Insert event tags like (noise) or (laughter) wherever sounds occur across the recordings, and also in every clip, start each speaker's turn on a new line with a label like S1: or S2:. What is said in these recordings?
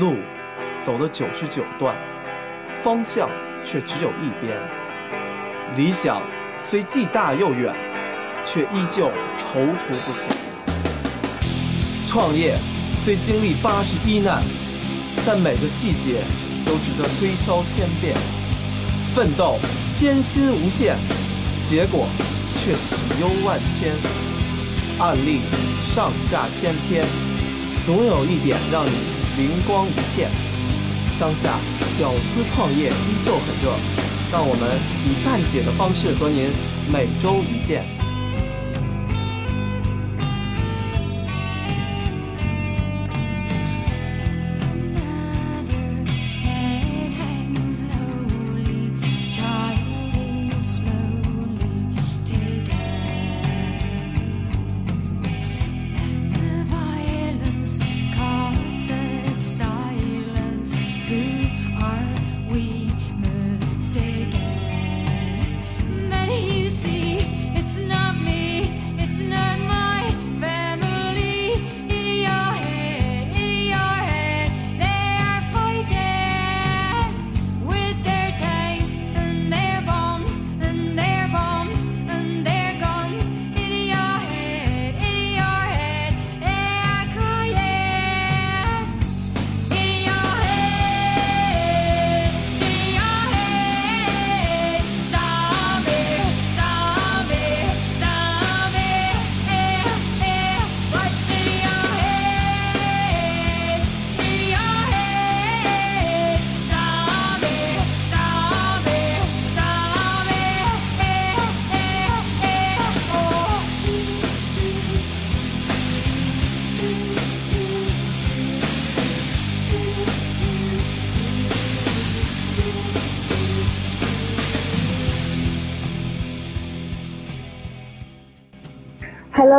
S1: 路走了九十九段，方向却只有一边。理想虽既大又远，却依旧踌躇不前。创业虽经历八十一难，但每个细节都值得推敲千遍。奋斗艰辛无限，结果却喜忧万千。案例上下千篇，总有一点让你灵光一现。当下屌丝创业依旧很热，让我们以蛋姐的方式和您每周一见。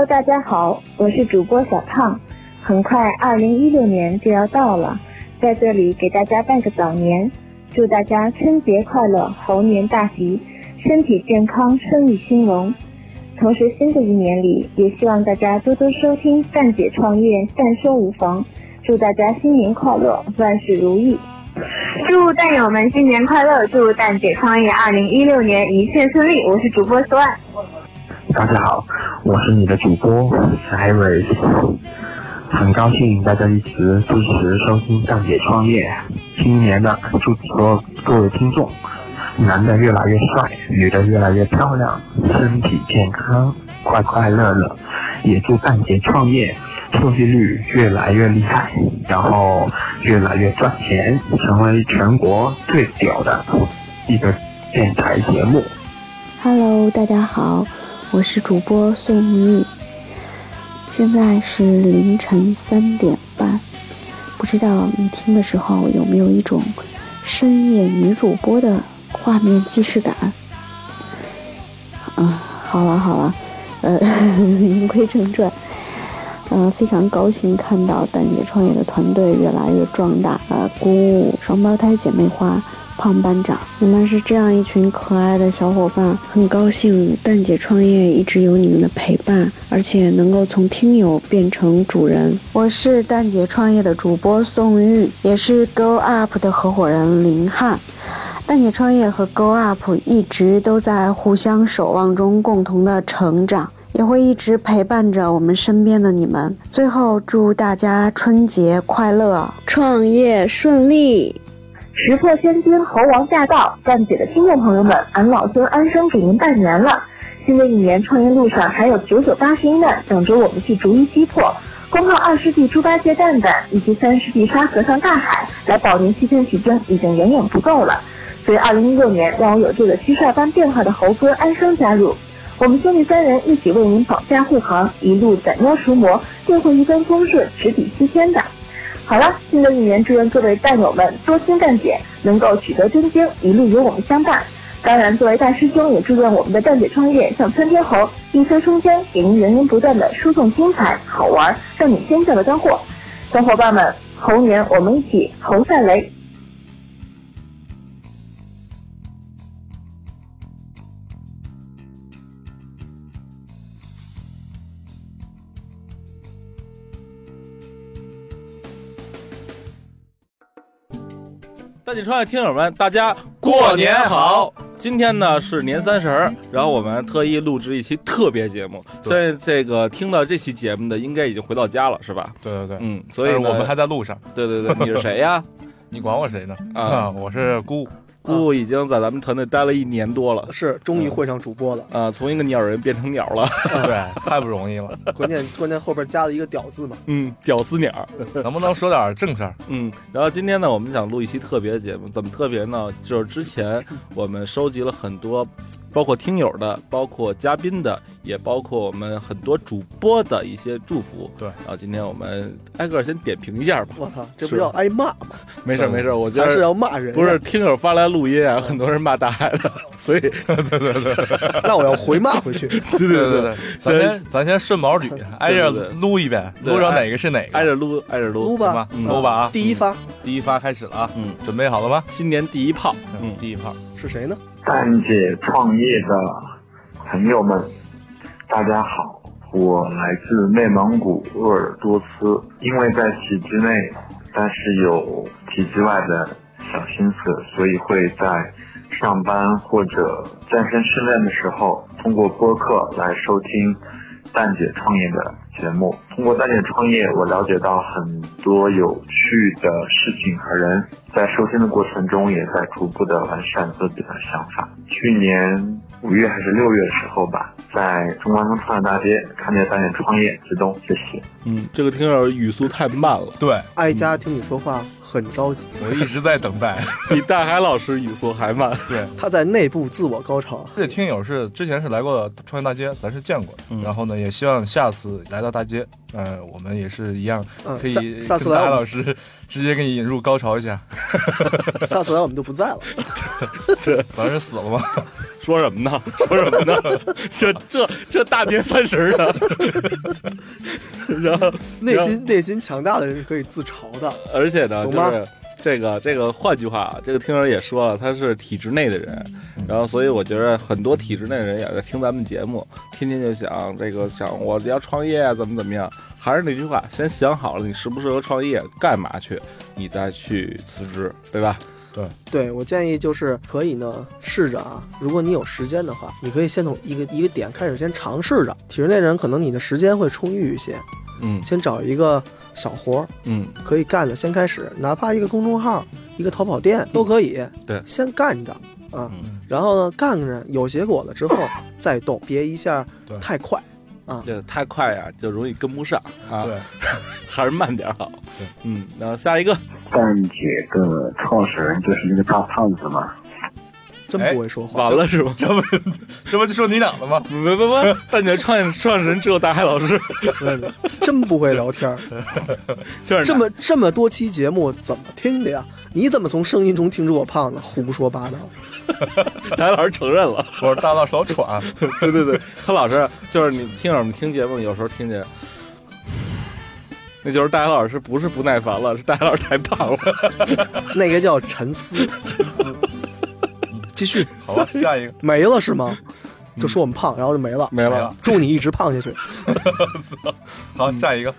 S2: 大家好，我是主播小胖。很快，二零一六年就要到了，在这里给大家拜个早年，祝大家春节快乐，猴年大吉，身体健康，生意兴隆。同时，新的一年里，也希望大家多多收听蛋姐创业，但说无妨。祝大家新年快乐，万事如意。祝蛋友们新年快乐！祝蛋姐创业二零一六年一切顺利！我是主播索爱。
S3: 大家好，我是你的主播 Iris，很高兴大家一直支持收听蛋姐创业。新年的祝所有各位听众，男的越来越帅，女的越来越漂亮，身体健康，快快乐乐。也祝蛋姐创业收视率越来越厉害，然后越来越赚钱，成为全国最屌的一个电台节目。
S4: Hello，大家好，我是主播宋玉，现在是凌晨三点半，不知道你听的时候有没有一种深夜女主播的画面既视感？嗯，好了好了，呃，(laughs) 言归正传，呃，非常高兴看到蛋姐创业的团队越来越壮大，呃，鼓舞双胞胎姐妹花。胖班长，你们是这样一群可爱的小伙伴，很高兴蛋姐创业一直有你们的陪伴，而且能够从听友变成主人。我是蛋姐创业的主播宋玉，也是 Go Up 的合伙人林汉。蛋姐创业和 Go Up 一直都在互相守望中共同的成长，也会一直陪伴着我们身边的你们。最后祝大家春节快乐，创业顺利。
S2: 石破天惊，猴王驾到！蛋姐的听众朋友们，俺老孙安生给您拜年了。新的一年创业路上还有九九八十一难等着我们去逐一击破，光靠二师弟猪八戒蛋蛋以及三师弟沙和尚大海来保年期间取经已经远远不够了。所以二零一六年让我有这个蟋蟀般变化的猴哥安生加入，我们兄弟三人一起为您保驾护航，一路斩妖除魔，定会一帆风顺，直抵西天的。好了，新的一年，祝愿各位蛋友们多心蛋姐能够取得真经，一路有我们相伴。当然，作为大师兄，也祝愿我们的蛋姐创业像窜天猴，一飞冲天，给您源源不断的输送精彩、好玩，让你尖叫的干货。小伙伴们，猴年我们一起猴赛雷！
S5: 大姐创业听友们，大家过年好！今天呢是年三十儿，然后我们特意录制一期特别节目。所以这个听到这期节目的，应该已经回到家了，是吧？
S6: 对对对，
S5: 嗯，所以
S6: 我们还在路上。
S5: 对对对，你是谁呀？(laughs)
S6: 你管我谁呢？
S5: 啊
S6: 啊，(laughs) 我是姑。
S5: 姑姑已经在咱们团队待了一年多了，
S7: 是终于会上主播了。
S5: 啊，从一个鸟人变成鸟了。(laughs)
S6: 对，太不容易了。(laughs)
S7: 关键关键后边加了一个“屌”字嘛。
S5: 嗯，屌丝鸟。(laughs)
S6: 能不能说点正事儿？
S5: 嗯，然后今天呢，我们想录一期特别的节目，怎么特别呢？就是之前我们收集了很多，包括听友的，包括嘉宾的，也包括我们很多主播的一些祝福。
S6: 对，
S5: 然后今天我们挨个先点评一下吧。
S7: 我操，这不要挨骂吗？
S5: 没事没事，我觉得
S7: 还是要骂人。
S5: 不是听友发来录音啊，很多人骂大海的，(laughs) 所以对对对对，(laughs)
S7: 那我要回骂回去。
S6: 对对对对，咱先咱先顺毛捋，(laughs) 挨着撸一遍，
S5: 对
S6: 撸着哪个是哪个，
S5: 挨着撸挨着撸
S7: 撸吧
S6: 撸吧啊！
S7: 第一发
S6: 第一发开始了啊，
S5: 嗯，
S6: 准备好了吗？
S5: 新年第一炮，嗯，
S6: 第一炮，
S7: 是谁呢？
S8: 蛋姐创业的朋友们，大家好，我来自内蒙古鄂尔多斯。因为在体制内，但是有体制外的小心思，所以会在上班或者健身训练的时候，通过播客来收听蛋姐创业的节目。通过在线创业，我了解到很多有趣的事情和人，在收听的过程中，也在逐步的完善自己的想法。去年五月还是六月的时候吧，在中关村创业大街看见在线创业，激动，谢谢。
S5: 嗯，这个听友语速太慢了，
S6: 对
S7: 爱家听你说话很着急，
S6: 我一直在等待。(laughs)
S5: 比大海老师语速还慢。(laughs)
S6: 对，
S7: 他在内部自我高潮。
S6: 这听友是之前是来过创业大街，咱是见过的。
S5: 嗯
S6: 然后呢，也希望下次来到大街，呃，我们也是一样，
S7: 嗯
S6: 可以
S7: 下下次来
S6: 海老师直接给你引入高潮一下。(laughs)
S7: 下次来我们就不在了。
S6: 咱是死了吗？
S5: 说什么呢？说什么呢？这这这大年三十儿的，然后
S7: 内心内心强大的人是可以自嘲的。
S5: 而且呢，
S7: 懂吗
S5: 就是这个这个，换句话啊，这个听友也说了，他是体制内的人，然后所以我觉得很多体制内的人也在听咱们节目，天天就想这个想我要创业啊，怎么怎么样。还是那句话，先想好了你适不适合创业，干嘛去，你再去辞职，对吧？
S7: 对对我建议就是可以呢，试着啊，如果你有时间的话，你可以先从一个一个点开始，先尝试着。体制内人可能你的时间会充裕一些，
S5: 嗯。
S7: 先找一个小活儿
S5: 嗯，
S7: 可以干的，先开始，哪怕一个公众号、一个淘宝店都可以。
S5: 对。
S7: 先干着啊，
S5: 嗯。
S7: 然后呢，干着有结果了之后再动，别一下
S6: 对。
S7: 太快。啊。
S5: 这太快呀，就容易跟不上啊，
S6: 对，(laughs)
S5: 还是慢点好。
S6: 对。
S5: 嗯，然后下一个，
S8: 蛋姐的创始人就是那个大胖子嘛。
S7: 真不会说话。
S5: 完了是吧？
S6: 这不 (laughs) 这不就说你俩了吗？
S5: 不不不，但你的创业创始人只有大海老师，
S7: 真不会聊天儿，
S5: 这 (laughs)
S7: 这么这么多期节目怎么听的呀？你怎么从声音中听出我胖了？胡说八道！(laughs)
S5: 大海老师承认了。
S6: 我说大道少喘，
S5: 对对对，他老师就是你听友们听节目，有时候听见，那就是大海老师不是不耐烦了，是大海老师太胖了。
S7: 那个叫沉思沉思。继续，(laughs)
S6: 好吧，下一个。
S7: 没了是吗？就说我们胖，然后就没了。
S5: 没了，
S7: 祝你一直胖下去。(laughs)
S6: 好，下一个。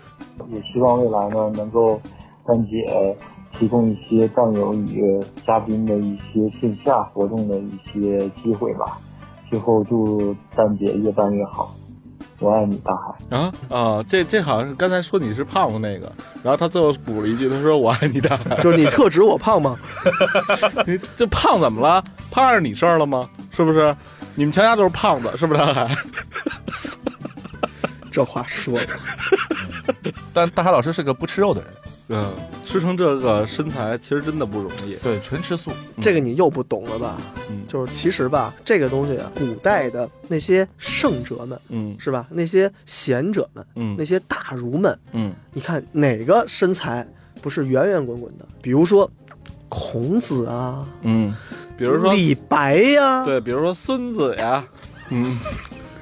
S9: 也希望未来呢能够丹姐提供一些战友与嘉宾的一些线下活动的一些机会吧。最后祝蛋姐越办越好，我爱你，大海。
S5: 啊啊，这这好像是刚才说你是胖子那个，然后他最后补了一句，他说我爱你大海。(laughs)
S7: 就是你特指我胖吗？(laughs)
S5: 你这胖怎么了？胖是你事儿了吗？是不是？你们全家都是胖子，是不是大海？(laughs)
S7: 这话说的，
S6: 但大海老师是个不吃肉的人，
S5: 嗯，吃成这个身材其实真的不容易。
S6: 对，纯吃素。
S7: 这个你又不懂了吧？
S5: 嗯
S7: 就是其实吧，这个东西啊，古代的那些圣哲们
S5: 嗯
S7: 是吧？那些贤者们，
S5: 嗯
S7: 那些大儒们，
S5: 嗯
S7: 你看哪个身材不是圆圆滚滚的？比如说孔子啊，
S5: 嗯，比如说
S7: 李白呀、
S5: 对，比如说孙子呀，嗯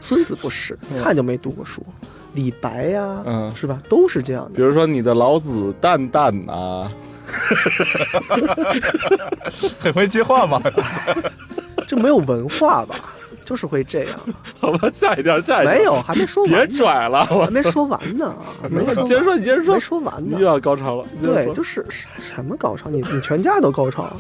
S7: 孙子不是，一看就没读过书。李白呀、
S5: 嗯，
S7: 是吧？都是这样的。
S5: 比如说你的老子蛋蛋啊，(laughs)
S6: 很会接话嘛。(laughs)
S7: 这没有文化吧？就就是会这样。(laughs)
S5: 好吧，下一条，下一条。
S7: 没有，还没说完
S5: 别
S7: 呢，
S5: 拽了，我
S7: 还没说完呢，没说完
S5: 接着说，你接着说
S7: 没，说完呢
S5: 你又。要高潮了。
S7: 对，就是什什么高潮，你你全家都高潮。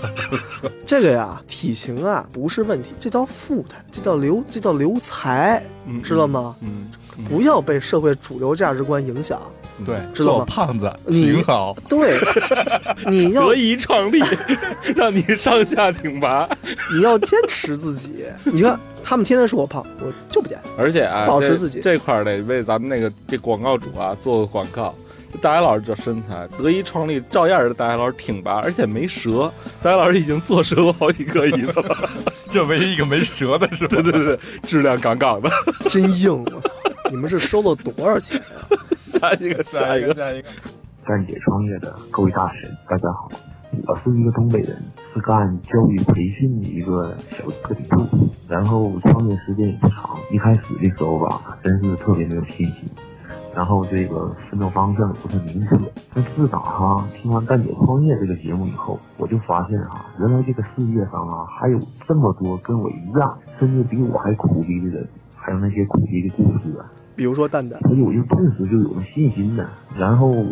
S7: 这个呀，体型啊不是问题，这叫富态，这叫留，这叫留财，
S5: 嗯
S7: 知道吗？
S5: 嗯，嗯
S7: 不要被社会主流价值观影响。
S6: 对，
S7: 知道吗
S6: 胖子
S7: 你
S6: 挺好，(laughs)
S7: 对，(laughs) 你要
S5: 得以创立，(laughs) 让你上下挺拔。
S7: 你要坚持自己。你看他们天天说我胖，我就不减。
S5: 而且啊，
S7: 保持自己
S5: 这块儿得为咱们那个这广告主啊做个广告。大海老师这身材，德一创立，照样是大海老师挺拔，而且没折。大海老师已经做折了好几个椅子了，
S6: 这唯一一个没折的是吧？
S5: 对对对，质量杠杠的。
S7: 真硬啊！你们是收了多少钱啊？(laughs)
S5: 下一个，下一个，
S6: 下一个，
S3: 干姐创业的各位大神，大家好，我是一个东北人，是干教育培训的一个小个体户，然后创业时间也不长，一开始的时候吧，真是特别没有信心，然后这个奋斗方向也不是明确。但自打哈听完蛋姐创业这个节目以后，我就发现哈，原来这个世界上啊还有这么多跟我一样，甚至比我还苦逼的人，还有那些苦逼的故事啊。
S7: 比如说蛋蛋，
S3: 所以我就顿时就有了信心呢。然后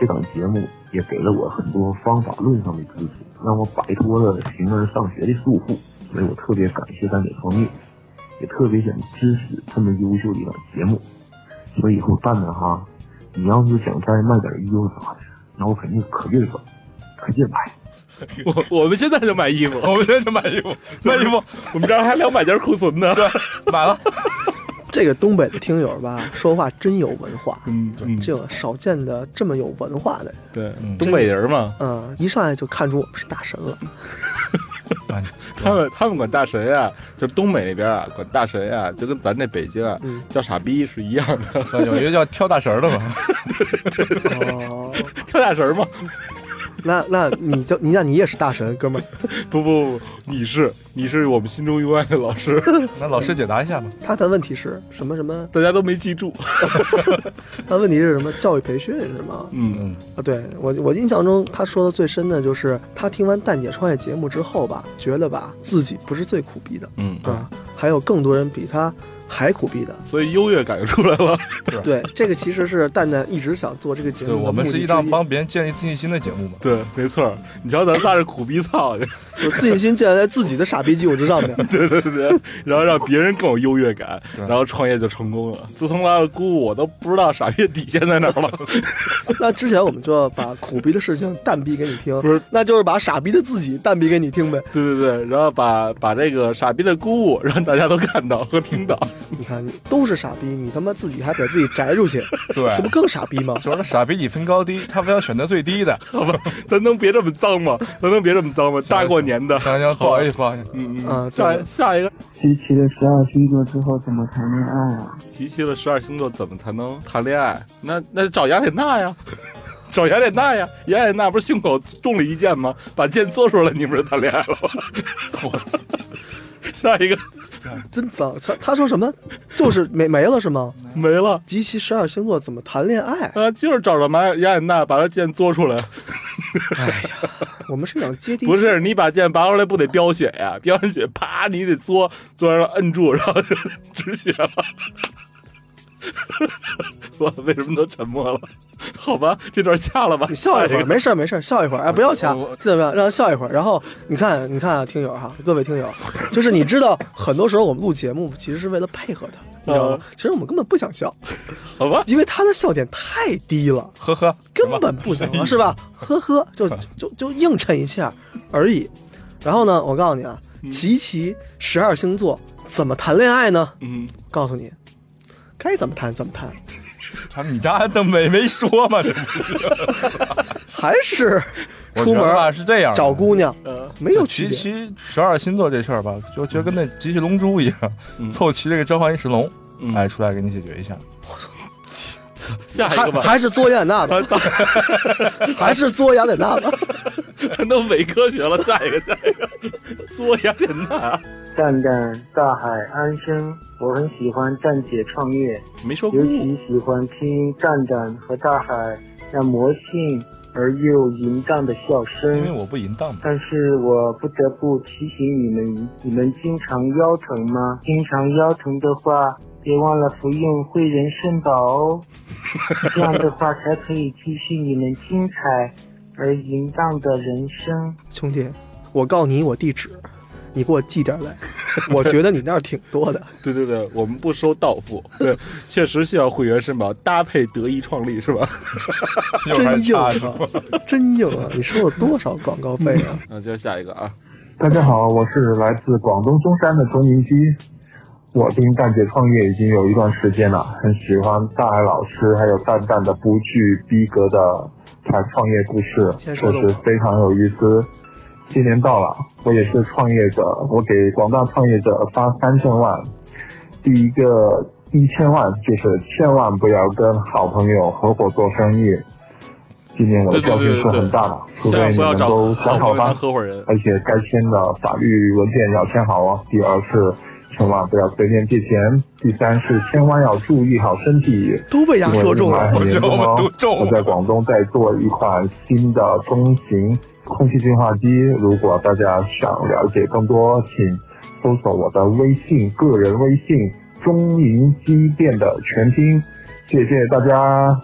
S3: 这档节目也给了我很多方法论上的支持，让我摆脱了形而上学的束缚。所以我特别感谢蛋姐创业，也特别想支持这么优秀的一档节目。所以以后蛋蛋哈，你要是想再卖点衣服啥的，那我肯定可劲儿整，可劲儿买。(laughs)
S5: 我我们现在就买衣服，
S6: 我们现在就买衣服，(laughs) 卖衣服，
S5: 我们这儿还两百件库存呢。
S6: 对买了。(laughs)
S7: 这个东北的听友吧，(laughs) 说话真有文化，
S5: 嗯嗯，
S7: 这种少见的这么有文化的人，
S5: 对，
S6: 嗯。
S5: 东北人嘛，
S7: 嗯，一上来就看出我们是大神了。(laughs)
S6: 啊 (laughs)
S5: 他们他们管大神呀，就东北那边啊，管大神呀，就跟咱这北京啊
S7: 嗯。
S5: 叫傻逼是一样的，
S6: 有一个叫跳大神的嘛，
S7: 哦，
S5: 跳大神嘛。
S7: 那那你就你那你也是大神，哥们儿。(laughs)
S5: 不不不，你是你是我们心中永远的老师，(laughs)
S6: 那老师解答一下吧。
S7: 他的问题是什么什么？
S5: 大家都没记住。(laughs)
S7: 他的问题是什么？教育培训是吗？
S5: 嗯，
S6: 嗯，
S7: 啊，对我我印象中他说的最深的就是他听完蛋姐创业节目之后吧，觉得吧自己不是最苦逼的
S5: 嗯，
S7: 啊，还有更多人比他还苦逼的。
S5: 所以优越感就出来了。
S7: 对，这个其实是蛋蛋一直想做这个节目
S6: 对，
S7: 的
S6: 我们是一档帮别人建立自信心的节目嘛。
S5: 对，没错儿。你瞧，咱仨是苦逼操，(laughs)
S7: 有自信心建立在自己的傻逼基础之上面。
S5: 对对对，然后让别人更有优越感，然后创业就成功了。自从来了姑，我都不知道傻逼的底线在哪儿了。(laughs)
S7: 那之前我们就要把苦逼的事情淡逼给你听，
S5: 不是，
S7: 那就是把傻逼的自己淡逼给你听呗。
S5: 对对对，然后把把这个傻逼的姑姑让大家都看到和听到。
S7: 你看，你都是傻逼，你他妈自己还把自己摘出去，
S6: 对
S7: 这不更傻逼吗？(laughs)
S6: 就是傻逼你分高低，他非要选择最低的。(laughs)
S5: 好吧，咱能别这么脏吗？咱能别这么脏吗？大过年的，
S6: 行行，不好意思，不好意思。
S5: 嗯嗯，
S7: 啊
S5: 下下一个，
S10: 集齐了十二星座之后怎么谈恋爱啊？
S5: 集齐了十二星座，怎么才能谈恋爱？那那找雅典娜呀，(laughs) 找雅典娜呀！雅典娜不是胸口中了一箭吗？把箭做出来，你不是谈恋爱了吗？我操！下一个 (laughs)
S7: 真脏。他他说什么？就是没没了是吗？
S5: 没了
S7: 集齐十二星座怎么谈恋爱？
S5: 啊，就是找着玛雅典娜把他剑做出来。
S7: 哎呀我们是想接地气。
S5: 不是你把剑拔出来不得飙血呀？飙完血，啪，你得嘬，嘬完了摁住，然后就止血了。(laughs) 我为什么都沉默了？(laughs) 好吧，这段掐了吧。
S7: 你笑一会儿，没事儿没事儿，笑一会儿，哎，不要掐知道没有？让他笑一会儿。然后你看，你看啊，听友哈，各位听友，(laughs) 就是你知道，很多时候我们录节目其实是为了配合他，你知道吗
S5: 嗯？
S7: 其实我们根本不想笑，
S5: 好吧，
S7: 因为他的笑点太低了，
S6: 呵呵，
S7: 根本不想笑，是吧？呵呵，就就就映衬一下而已。然后呢，我告诉你啊，集齐十二星座怎么谈恋爱呢？
S5: 嗯，
S7: 告诉你，该怎么谈怎么谈，
S6: 他你家都没没说嘛？这不是 (laughs)
S7: 还是出门
S6: 啊是这样，
S7: 找姑娘，
S5: 呃，
S7: 没有区
S6: 集
S7: 别。
S6: 齐十二星座这事儿吧，就觉得跟那集齐龙珠一样，
S5: 嗯
S6: 凑齐这个召唤一石龙，
S5: 嗯
S6: 哎，出来给你解决一下。
S7: 我操
S5: 下一个吧。
S7: 还是作雅典娜吧，(laughs) 还是作雅典娜吧。(laughs)
S5: 咱都伪科学了，下一个，下一个，做雅典娜，
S10: 蛋蛋、大海、安生，我很喜欢蛋姐创业，
S5: 没说姑
S10: 尤其喜欢听蛋蛋和大海那魔性而又淫荡的笑声。
S6: 因为我不淫荡。
S10: 但是我不得不提醒你们，你们经常腰疼吗？经常腰疼的话，别忘了服用汇仁肾宝哦，(laughs) 这样的话才可以继续你们精彩而淫荡的人生。
S7: 兄弟，我告你我地址，你给我寄点来。(laughs) 我觉得你那儿挺多的。(laughs)
S5: 对对对，我们不收到付，对，(laughs) 确实需要会员申报，搭配德意创立是吧？
S7: 真硬啊，真硬啊！你收了多少广告费啊？
S5: 那接着下一个啊。
S11: 大家好，我是来自广东中山的钟明基。我听蛋姐创业已经有一段时间了，很喜欢大海老师还有蛋蛋的不惧逼格的谈创业故事，确实非常有意思。今年到了，我也是创业者，我给广大创业者发三千万。第一个一千万就是千万不要跟好朋友合伙做生意。今年我的教训是很大的，除非你们都想好吧，
S5: 合伙人，
S11: 而且该签的法律文件要签好哦。第二是千万不要随便借钱。第三是千万要注意好身体，
S7: 都被压说中了，
S11: 很严重哦。我在广东在做一款新的中型空气净化机，如果大家想了解更多，请搜索我的微信个人微信“中银机电”的全拼。谢谢大家。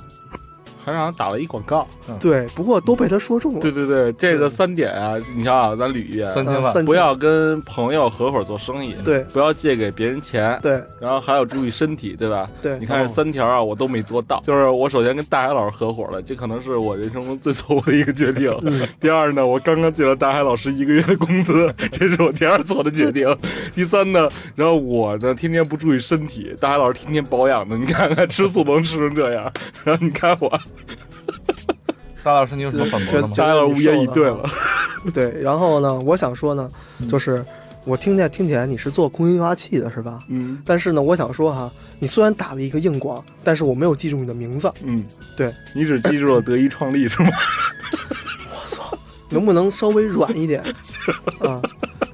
S5: 还让人打了一广告，
S7: 对，不过都被他说中了。
S5: 对对对，这个三点啊，你瞧啊，咱捋一遍：
S6: 三千万，
S5: 不要跟朋友合伙做生意，
S7: 对，
S5: 不要借给别人钱，
S7: 对，
S5: 然后还要注意身体，对吧？
S7: 对，
S5: 你看这三条啊，我都没做到。就是我首先跟大海老师合伙了，这可能是我人生中最错误的一个决定。第二呢，我刚刚借了大海老师一个月的工资，这是我第二错的决定。第三呢，然后我呢天天不注意身体，大海老师天天保养的，你看看吃素能吃成这样，然后你看我。(laughs)
S6: 大老师，你有什么反驳的吗？
S5: 大老师无言以对了。
S7: 对，然后呢，我想说呢，就是我听见听起来你是做空气净化器的是吧？
S5: 嗯。
S7: 但是呢，我想说哈，你虽然打了一个硬广，但是我没有记住你的名字。
S5: 嗯，
S7: 对，
S5: 你只记住了德一创立是吗？(laughs)
S7: 我操，能不能稍微软一点 (laughs) 啊？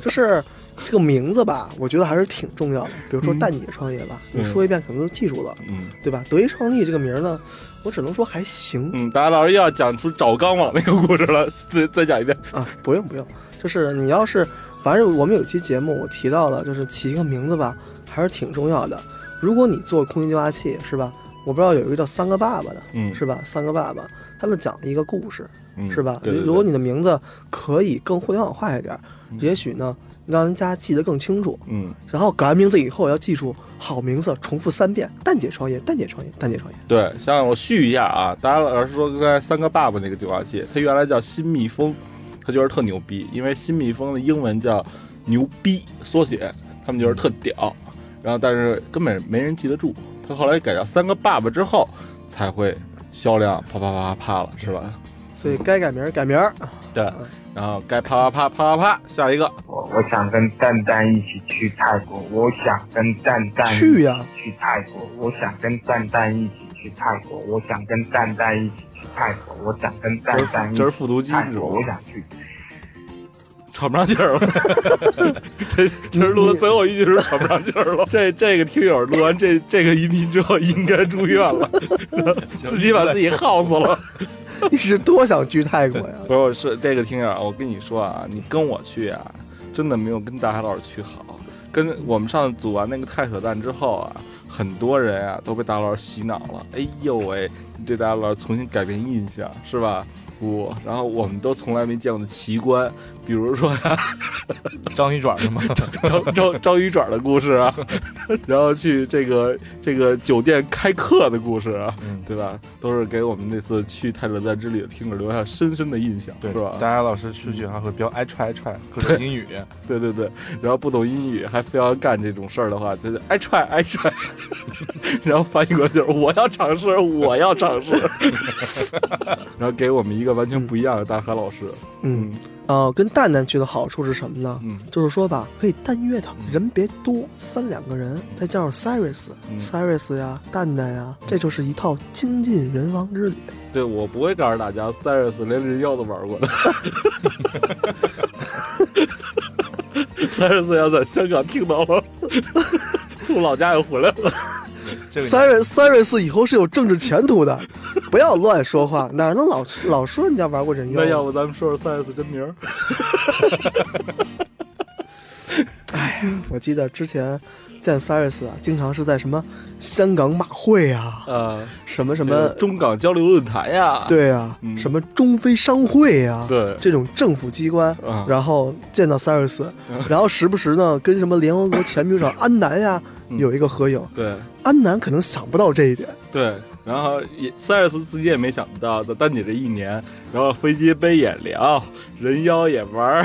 S7: 就是。这个名字吧，我觉得还是挺重要的。比如说蛋姐创业吧，你说一遍可能都记住了，
S5: 嗯，
S7: 对吧？德一创立这个名儿呢，我只能说还行。
S5: 嗯，大家老师又要讲出找钢网那个故事了，(laughs) 再再讲一遍
S7: 啊！不用不用，就是你要是，反正我们有期节目我提到了，就是起一个名字吧，还是挺重要的。如果你做空气净化器是吧？我不知道有一个叫三个爸爸的，
S5: 嗯，
S7: 是吧？三个爸爸，他就讲了一个故事，
S5: 嗯、
S7: 是吧？
S5: 对对对
S7: 如果你的名字可以更互联网化一点，也许呢。让人家记得更清楚，
S5: 嗯，
S7: 然后改完名字以后要记住好名字，重复三遍。蛋姐创业，蛋姐创业，蛋姐创业。
S5: 对，像我续一下啊，大家老师说刚才三个爸爸那个净化器，它原来叫新蜜蜂，它就是特牛逼，因为新蜜蜂的英文叫牛逼缩写，他们就是特屌，然后但是根本没人记得住，它后来改叫三个爸爸之后，才会销量啪啪啪啪啪了，是吧？
S7: 所以该改名儿改名儿，
S5: 对。然后该啪啪啪啪啪啪，下一个。
S12: 我我想跟蛋蛋一起去泰国，我想跟蛋蛋
S7: 去呀
S12: 去泰国，我想跟蛋蛋一起去泰国，我想跟蛋蛋一起去泰国，我想跟蛋蛋一起
S5: 这是复读机
S12: 泰国，我想去。
S5: 喘不上气儿了，(laughs) 这这是录的最后一句是喘不上气儿了。(laughs) 这这个听友录完这这个音频之后应该住院了，(laughs) 自己把自己耗死了。(laughs)
S7: 你是多想去泰国呀？
S5: 不是，是这个听友，我跟你说啊，你跟我去啊，真的没有跟大海老师去好。跟我们上次组完那个太扯淡之后啊，很多人啊都被大老师洗脑了。哎呦喂，你对大老师重新改变印象是吧？不，然后我们都从来没见过的奇观，比如说呀，(laughs)
S6: 章鱼爪是吗？(laughs)
S5: 章章章鱼爪的故事啊，(laughs) 然后去这个这个酒店开课的故事啊，
S6: 嗯、
S5: 对吧？都是给我们那次去泰勒在之旅的听众留下深深的印象，
S6: 对
S5: 是吧？
S6: 大家老师出去还会比较爱踹爱踹，各种英语，
S5: 对对对，然后不懂英语还非要干这种事儿的话，就是爱踹爱踹，然后翻译过来就是我要尝试，我要尝试，然后给我们一个完全不一样的大河老师，
S7: 嗯。呃，跟蛋蛋去的好处是什么呢？
S5: 嗯，
S7: 就是说吧，可以单约他，人别多，三两个人，再加上 Cyrus，Cyrus、
S5: 嗯、
S7: 呀，蛋蛋呀，这就是一套精尽人亡之旅。
S5: 对，我不会告诉大家，Cyrus 连人妖都玩过的。(laughs) (laughs) Cyrus 要在香港听到了，从老家又回来了。
S6: 这个
S7: 三瑞三瑞四以后是有政治前途的，(laughs) 不要乱说话，哪能老老说人家玩过人妖？
S5: 那要不咱们说说三 S 真名儿？(laughs)
S7: 我记得之前见 Cyrus 啊，经常是在什么香港马会啊，
S5: 呃，
S7: 什么什么，
S5: 中港交流论坛呀，
S7: 对啊，
S5: 嗯。
S7: 什么中非商会啊，
S5: 对。
S7: 这种政府机关，
S5: 啊。
S7: 然后见到 Cyrus，然后时不时呢跟什么联合国前秘书长安南呀
S5: 嗯。
S7: 有一个合影，
S5: 对。
S7: 安南可能想不到这一点，
S5: 对，然后也塞尔斯自己也没想到，在丹姐这一年，然后飞机杯也聊，人妖也玩儿，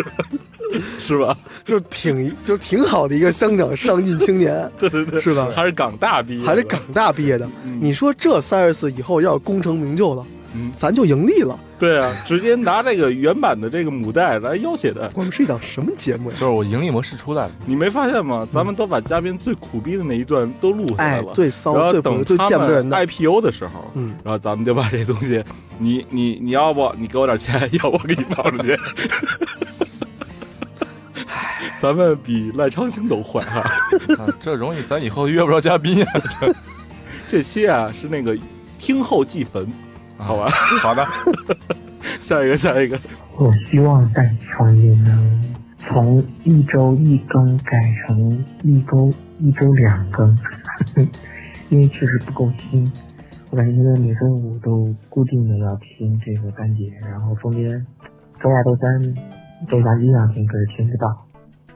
S5: (laughs) (laughs) 是吧？
S7: 就是挺就是挺好的一个香港上进青年，(laughs)
S5: 对对对，
S7: 是吧？
S5: 还是港大毕业，
S7: 还是港大毕业的，
S5: 嗯
S7: 你说这 Cyrus 以后要是功成名就了，
S5: 嗯
S7: 咱就盈利了。
S5: 对啊，直接拿这个原版的这个母带来要挟的。
S7: 我们是一档什么节目呀？
S6: 就是我盈利模式出来了，
S5: 你没发现吗？咱们都把嘉宾最苦逼的那一段都录下来了，，
S7: 哎最骚、
S5: 然后
S7: 最不最
S5: 等他们
S7: 见不得人的
S5: ，IPO 的时候，
S7: 嗯，
S5: 然后咱们就把这东西，你你你要不你给我点钱，(laughs) 要不我给你放出去。咱们比赖昌星都坏哈。(laughs)
S6: 啊这容易咱以后约不着嘉宾呀。这
S5: 这期啊是那个听后祭坟，好吧？
S6: 好的，(laughs)
S5: 下一个，下一个。
S10: 我希望在创业能从一周一更改成一周一周两更，(laughs) 因为确实不够新。我感觉现在每周五都固定的要听这个单节，然后中间周二、周三、周三一样听，可是听不到。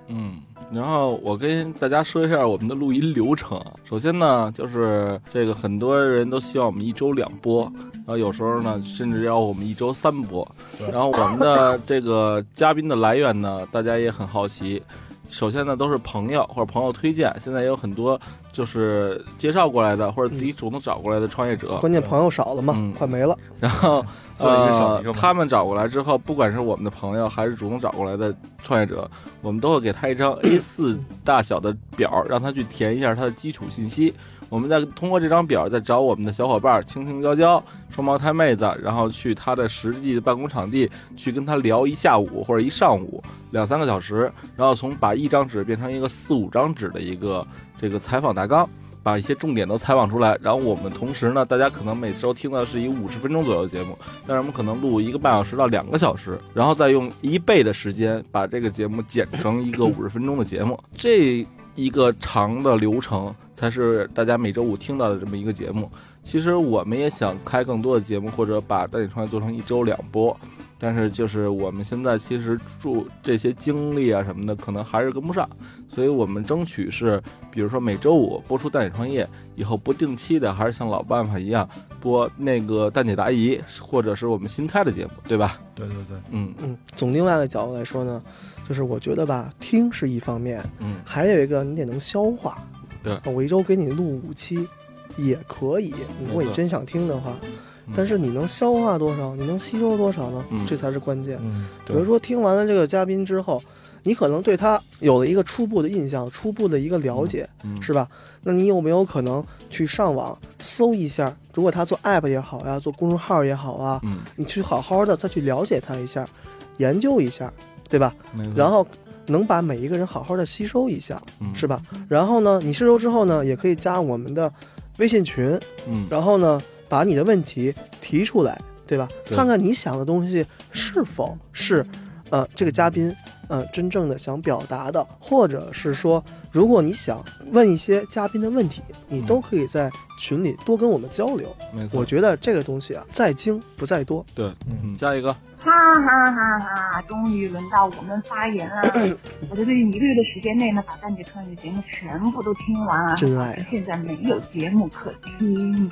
S5: 嗯，然后我跟大家说一下我们的录音流程啊。首先呢，就是这个很多人都希望我们一周两播，然后有时候呢，甚至要我们一周三播。然后我们的这个嘉宾的来源呢，大家也很好奇。首先呢，都是朋友或者朋友推荐，现在也有很多就是介绍过来的，或者自己主动找过来的创业者。
S7: 关键朋友少了嘛，
S5: 嗯
S7: 快没了。
S5: 然后
S6: 做一个小
S5: 呃
S6: 一个，嘛
S5: 他们找过来之后，不管是我们的朋友还是主动找过来的创业者，我们都会给他一张 A4 大小的表，让他去填一下他的基础信息。我们再通过这张表，再找我们的小伙伴青青娇娇、双胞胎妹子，然后去他的实际的办公场地去跟他聊一下午或者一上午两三个小时，然后从把一张纸变成一个四五张纸的一个这个采访大纲。把一些重点都采访出来，然后我们同时呢，大家可能每周听到是一个五十分钟左右的节目，但是我们可能录一个半小时到两个小时，然后再用一倍的时间把这个节目剪成一个五十分钟的节目，这一个长的流程才是大家每周五听到的这么一个节目。其实我们也想开更多的节目，或者把带你创业做成一周两播，但是就是我们现在其实注这些精力啊什么的，可能还是跟不上，所以我们争取是，比如说每周五播出《蛋姐创业》，以后不定期的还是像老办法一样播那个蛋姐答疑，或者是我们新开的节目，对吧？
S6: 对对对，
S5: 嗯
S7: 嗯，从另外一个角度来说呢，就是我觉得吧，听是一方面，
S5: 嗯，
S7: 还有一个你得能消化。
S5: 对
S7: 我一周给你录五期也可以，如果你真想听的话。
S5: 嗯
S7: 但是你能消化多少，你能吸收多少呢？
S5: 嗯
S7: 这才是关键。
S6: 嗯，
S7: 比如说听完了这个嘉宾之后，你可能对他有了一个初步的印象、初步的一个了解，
S5: 嗯
S7: 是吧？那你有没有可能去上网搜一下？如果他做 app 也好呀，做公众号也好啊，
S5: 嗯，
S7: 你去好好的再去了解他一下，研究一下，对吧？然后能把每一个人好好的吸收一下，
S5: 嗯
S7: 是吧？然后呢，你吸收之后呢，也可以加我们的微信群，
S5: 嗯
S7: 然后呢，把你的问题提出来，对吧？
S5: 对
S7: 看看你想的东西是否是，呃，这个嘉宾。呃，真正的想表达的，或者是说，如果你想问一些嘉宾的问题，你都可以在群里多跟我们交流。
S5: 没错
S7: 我觉得这个东西啊，在精不在多。
S5: 对，嗯，下一个，
S13: 哈哈哈哈！终于轮到我们发言了。(clears throat) 我在这一个月的时间内呢，把蛋姐创业节目全部都听完了，
S7: 真爱啊
S13: 现在没有节目可听，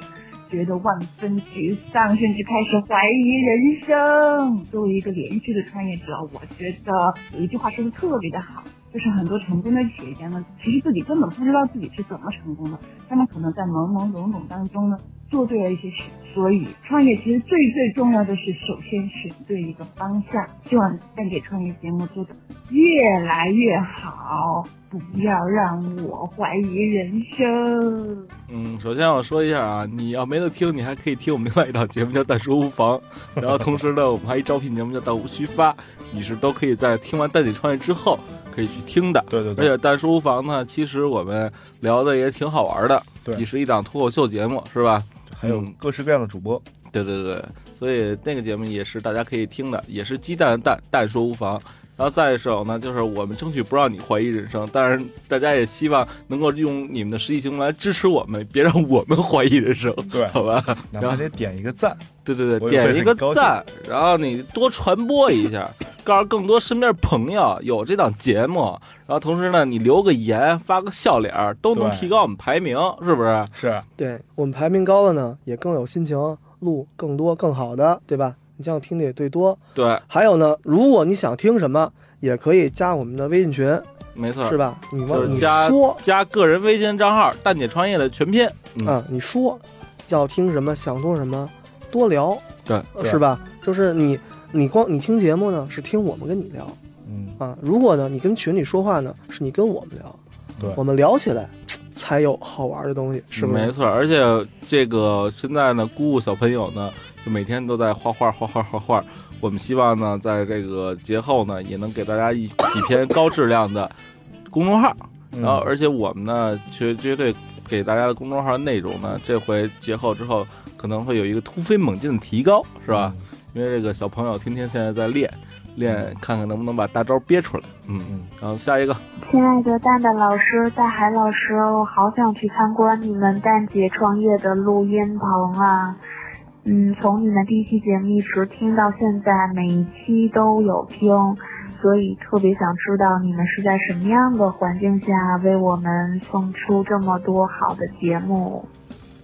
S13: 觉得万分沮丧，甚至开始怀疑人生。作为一个连续的创业者，我觉得有一句话说的特别的好。就是很多成功的企业家呢，其实自己根本不知道自己是怎么成功的，他们可能在懵懵懂懂当中呢，做对了一些事。所以创业其实最最重要的是，首先选对一个方向。希望蛋姐创业节目做得越来越好，不要让我怀疑人生。
S5: 嗯，首先我说一下啊，你要没得听，你还可以听我们另外一档节目叫《淡说无妨》，然后同时呢，我们还一招聘节目叫《弹无虚发》，你是都可以在听完蛋姐创业之后可以去听的。
S6: 对对对，
S5: 而且《淡说无妨》呢，其实我们聊的也挺好玩的，
S6: 对
S5: 也是一档脱口秀节目，是吧？
S6: 还有各式各样的主播。
S5: 对对对，所以那个节目也是大家可以听的，也是鸡蛋蛋，蛋说无妨。然后再一首呢，就是我们争取不让你怀疑人生，但是大家也希望能够用你们的实际行动来支持我们，别让我们怀疑人生，
S6: 对，
S5: 好吧？然后
S6: 得点一个赞，
S5: 对对对，点一个赞，然后你多传播一下，告诉更多身边朋友有这档节目，然后同时呢，你留个言，发个笑脸儿，都能提高我们排名，是不是？
S6: 是，
S7: 对我们排名高了呢，也更有心情录更多更好的，对吧？你这样听的也最多。
S5: 对，
S7: 还有呢，如果你想听什么，也可以加我们的微信群，
S5: 没错，
S7: 是吧？你
S5: 就
S7: 往你
S5: 加
S7: 说
S5: 加个人微信账号“蛋姐创业”的全拼，嗯
S7: 啊，你说要听什么，想做什么，多聊，
S5: 对
S7: 呃是吧？就是你你光你听节目呢，是听我们跟你聊，
S6: 嗯
S7: 啊，如果呢你跟群里说话呢，是你跟我们聊，
S6: 对
S7: 我们聊起来才有好玩的东西，是？
S5: 没错，而且这个现在呢，姑姑小朋友呢，就每天都在画画、画画、画画。我们希望呢，在这个节后呢，也能给大家一几篇高质量的公众号。
S6: 嗯
S5: 然后，而且我们呢，绝绝对给大家的公众号内容呢，这回节后之后可能会有一个突飞猛进的提高，是吧？因为这个小朋友天天现在在练练，看看能不能把大招憋出来。嗯嗯。然后下一个，
S2: 亲爱的蛋蛋老师、大海老师，我好想去参观你们蛋姐创业的录音棚啊！嗯，从你们第一期节目一直听到现在，每一期都有听，所以特别想知道你们是在什么样的环境下为我们送出这么多好的节目。